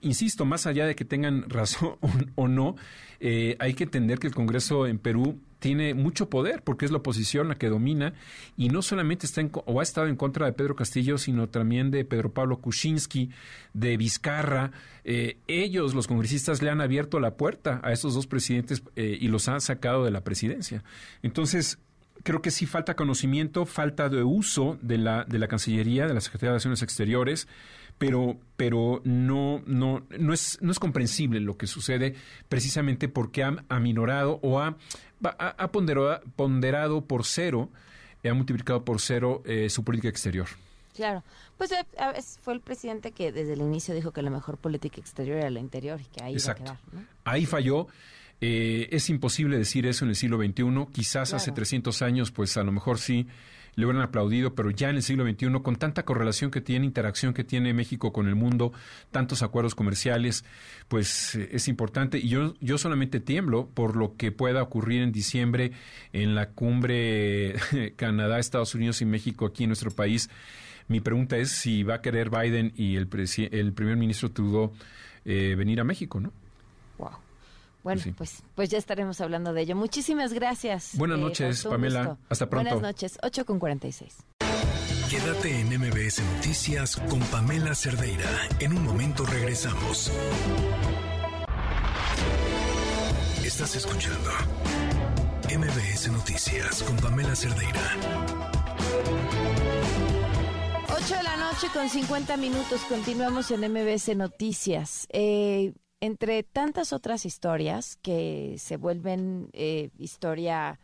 Insisto, más allá de que tengan razón o, no, eh, hay que entender que el Congreso en Perú tiene mucho poder porque es la oposición la que domina y no solamente está o ha estado en contra de Pedro Castillo, sino también de Pedro Pablo Kuczynski, de Vizcarra. Eh, ellos, los congresistas, le han abierto la puerta a esos dos presidentes eh, y los han sacado de la presidencia. Entonces, creo que sí falta conocimiento, falta de uso de la, de la Cancillería, de la Secretaría de Relaciones Exteriores pero, pero no, no, no, es, no es comprensible lo que sucede precisamente porque ha aminorado o ha, ha, ponderado, por cero, eh, ha multiplicado por cero eh, su política exterior. Claro, pues eh, fue el presidente que desde el inicio dijo que la mejor política exterior era la interior y que ahí iba a quedar. Ahí falló. es imposible decir eso en el siglo XXI. Quizás hace 300 años, pues a lo mejor sí le hubieran aplaudido, pero ya en el siglo XXI, con tanta correlación que tiene, interacción que tiene México con el mundo, tantos acuerdos comerciales, pues eh, es importante. Y yo, yo solamente tiemblo por lo que pueda ocurrir en diciembre en la cumbre Canadá, Estados Unidos y México aquí en nuestro país Mi pregunta es si va a querer Biden y el, el primer ministro Trudeau eh, venir a México, ¿no? Wow. Bueno, pues, pues ya estaremos hablando de ello. Muchísimas gracias. Buenas eh, noches, Pamela. Hasta pronto. Buenas noches, 8 con 46. Quédate en MBS Noticias con Pamela Cerdeira. En un momento regresamos. Estás escuchando MBS Noticias con Pamela Cerdeira. 8 de la noche con 50 minutos. Continuamos en MBS Noticias. Eh, entre tantas otras historias que se vuelven eh, historia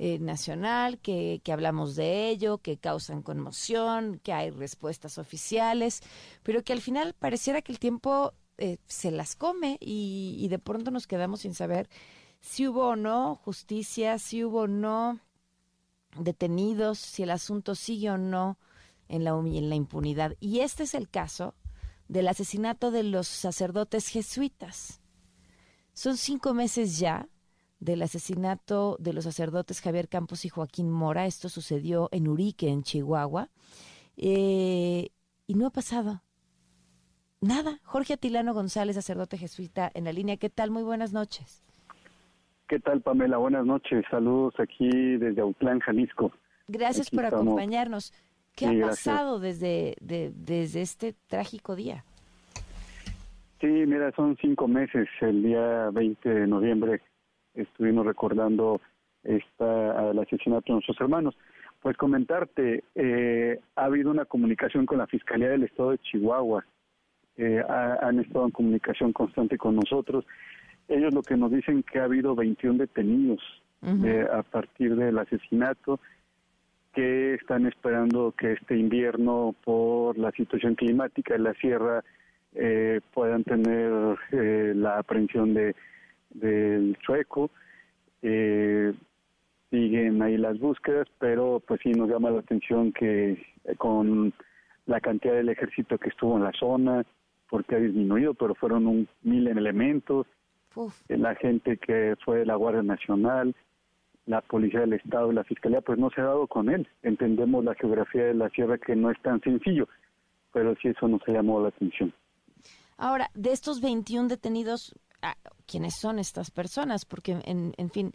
eh, nacional, que, que, hablamos de ello, que causan conmoción, que hay respuestas oficiales, pero que al final pareciera que el tiempo eh, se las come y, y, de pronto nos quedamos sin saber si hubo o no justicia, si hubo o no detenidos, si el asunto sigue o no en la, en la impunidad. Y este es el caso del asesinato de los sacerdotes jesuitas. Son cinco meses ya del asesinato de los sacerdotes Javier Campos y Joaquín Mora. Esto sucedió en Urique, en Chihuahua. Eh, y no ha pasado nada. Jorge Atilano González, sacerdote jesuita, en la línea. ¿Qué tal? Muy buenas noches. ¿Qué tal, Pamela? Buenas noches. Saludos aquí desde Autlán, Jalisco. Gracias por acompañarnos. ¿Qué ha pasado desde, desde este trágico día? Sí, mira, son cinco meses. El día 20 de noviembre estuvimos recordando esta, el asesinato de nuestros hermanos. Pues comentarte, eh, ha habido una comunicación con la Fiscalía del Estado de Chihuahua. Eh, han estado en comunicación constante con nosotros. Ellos lo que nos dicen que ha habido 21 detenidos eh, a partir del asesinato que están esperando que este invierno, por la situación climática en la sierra, eh, puedan tener eh, la aprehensión de del chueco. Eh, siguen ahí las búsquedas, pero pues sí nos llama la atención que con la cantidad del ejército que estuvo en la zona, porque ha disminuido, pero fueron un mil elementos, la gente que fue de la Guardia Nacional, la Policía del Estado y la Fiscalía, pues no se ha dado con él. Entendemos la geografía de la sierra que no es tan sencillo, pero sí eso nos ha llamado la atención. Ahora, de estos 21 detenidos, ah, ¿quiénes son estas personas? Porque, en, en fin,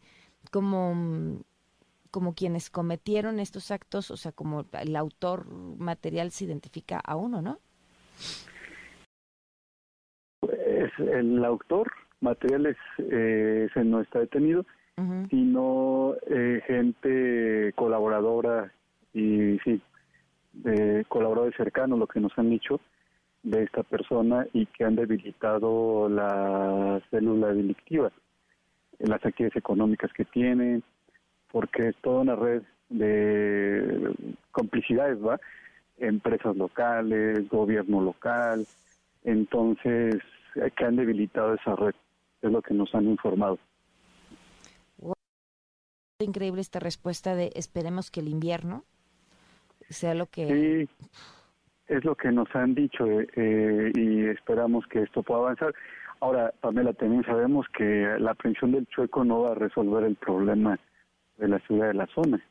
como, como quienes cometieron estos actos, o sea, como el autor material se identifica a uno, ¿no? Pues el autor material es, eh, no está detenido, sino eh, gente colaboradora y sí, de colaboradores cercanos, lo que nos han dicho de esta persona y que han debilitado la célula delictiva, las actividades económicas que tiene, porque es toda una red de complicidades, ¿va? Empresas locales, gobierno local, entonces que han debilitado esa red, es lo que nos han informado increíble esta respuesta de esperemos que el invierno sea lo que... Sí, es lo que nos han dicho eh, y esperamos que esto pueda avanzar. Ahora, Pamela, también sabemos que la aprehensión del chueco no va a resolver el problema de la ciudad de la zona.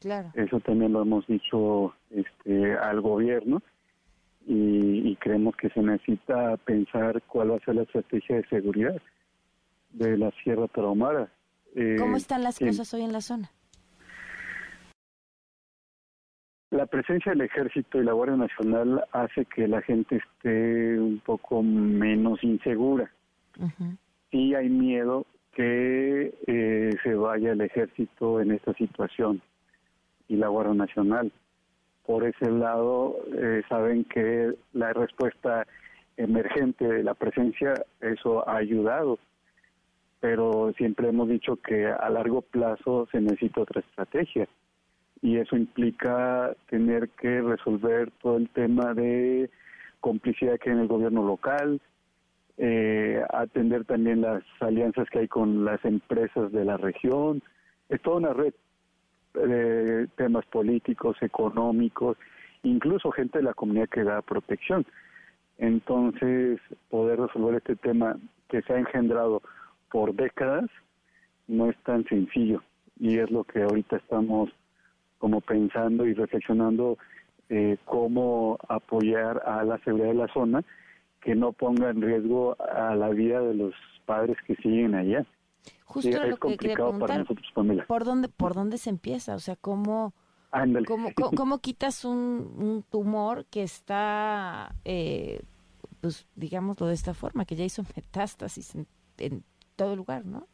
Claro. Eso también lo hemos dicho este, al gobierno y, y creemos que se necesita pensar cuál va a ser la estrategia de seguridad de la Sierra Tarahumara ¿Cómo eh, están las cosas hoy en la zona? La presencia del ejército y la Guardia Nacional hace que la gente esté un poco menos insegura. Sí hay miedo que eh, se vaya el ejército en esta situación y la Guardia Nacional. Por ese lado, eh, saben que la respuesta emergente de la presencia, eso ha ayudado pero siempre hemos dicho que a largo plazo se necesita otra estrategia y eso implica tener que resolver todo el tema de complicidad que hay en el gobierno local, eh, atender también las alianzas que hay con las empresas de la región, es toda una red de temas políticos, económicos, incluso gente de la comunidad que da protección. Entonces, poder resolver este tema que se ha engendrado por décadas no es tan sencillo y es lo que ahorita estamos como pensando y reflexionando eh, cómo apoyar a la seguridad de la zona que no ponga en riesgo a la vida de los padres que siguen allá. Justo Sí, era es lo que quería preguntar. nosotros. ¿Por dónde, ¿Por dónde se empieza? O sea, ¿cómo, cómo, cómo, cómo quitas un, un tumor que está, eh, pues digámoslo de esta forma, que ya hizo metástasis en, en todo lugar, ¿no?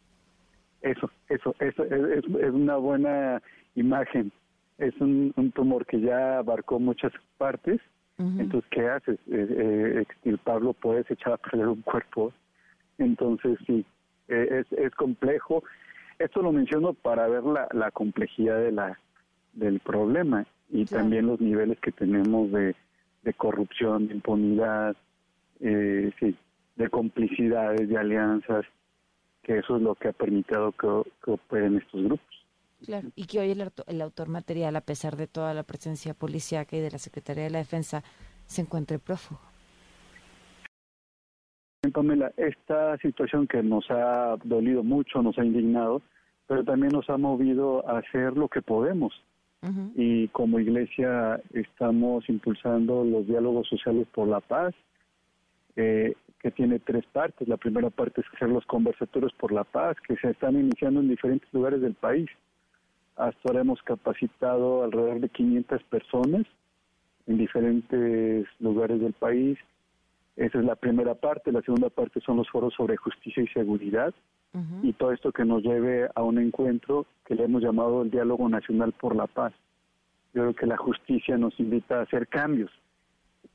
Eso, eso, eso es, es- una buena imagen. Es un, un tumor que ya abarcó muchas partes. Entonces, ¿qué haces? Eh, eh, extirparlo, puedes echar a perder un cuerpo. Entonces, sí, eh, es, es complejo. Esto lo menciono para ver la, la complejidad de la del problema y también los niveles que tenemos de, de corrupción, de impunidad, eh, sí, de complicidades, de alianzas, que eso es lo que ha permitido que, que operen estos grupos. Claro. Y que hoy el, el autor material, a pesar de toda la presencia policíaca y de la Secretaría de la Defensa, se encuentre prófugo. Pamela, esta situación que nos ha dolido mucho, nos ha indignado, pero también nos ha movido a hacer lo que podemos. Y como iglesia estamos impulsando los diálogos sociales por la paz, eh, que tiene tres partes. La primera parte es hacer los conversatorios por la paz, que se están iniciando en diferentes lugares del país. Hasta ahora hemos capacitado alrededor de 500 personas en diferentes lugares del país. Esa es la primera parte. La segunda parte son los foros sobre justicia y seguridad. Y todo esto que nos lleve a un encuentro que le hemos llamado el Diálogo Nacional por la Paz. Yo creo que la justicia nos invita a hacer cambios.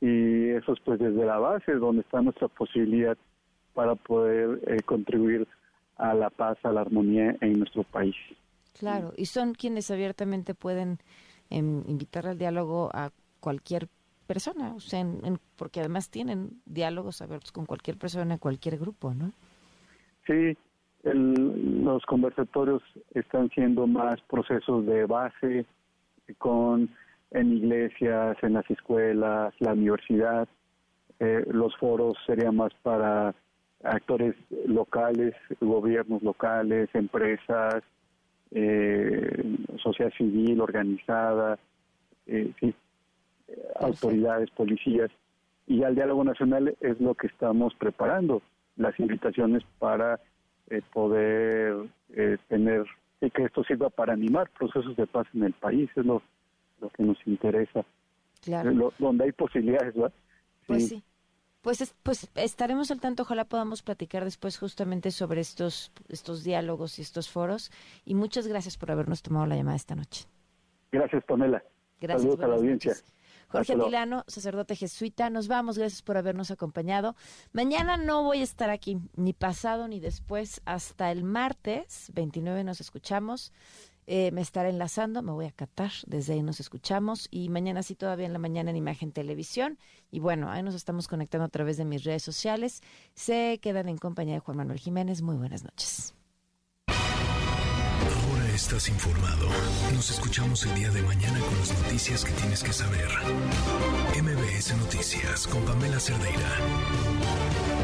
Y eso es pues desde la base, donde está nuestra posibilidad para poder eh, contribuir a la paz, a la armonía en nuestro país. Claro, y son quienes abiertamente pueden em, invitar al diálogo a cualquier persona, o sea, en- en- porque además tienen diálogos abiertos con cualquier persona, cualquier grupo, ¿no? Sí, el- los conversatorios están siendo más procesos de base con en iglesias, en las escuelas, la universidad. Eh, los foros serían más para actores locales, gobiernos locales, empresas, eh, sociedad civil organizada, eh, sí, eh, autoridades, policías. Y ya el diálogo nacional es lo que estamos preparando, las invitaciones para eh, poder eh, tener y que esto sirva para animar procesos de paz en el país, es lo, lo que nos interesa. Claro. Lo- donde hay posibilidades, ¿verdad? Pues sí. Pues, es- pues estaremos al tanto, ojalá podamos platicar después justamente sobre estos, estos diálogos y estos foros. Y muchas gracias por habernos tomado la llamada esta noche. Gracias, Pamela. Gracias, Saludos a la audiencia. noches. Jorge. Atilano, sacerdote jesuita, nos vamos, gracias por habernos acompañado. Mañana no voy a estar aquí, ni pasado ni después, hasta el martes 29 nos escuchamos. Eh, me estaré enlazando, me voy a Qatar, desde ahí nos escuchamos y mañana sí todavía en la mañana en Imagen Televisión. Y bueno, ahí nos estamos conectando a través de mis redes sociales. Se quedan en compañía de Juan Manuel Jiménez. Muy buenas noches. Ahora estás informado. Nos escuchamos el día de mañana con las noticias que tienes que saber. MBS Noticias con Pamela Cerdeira.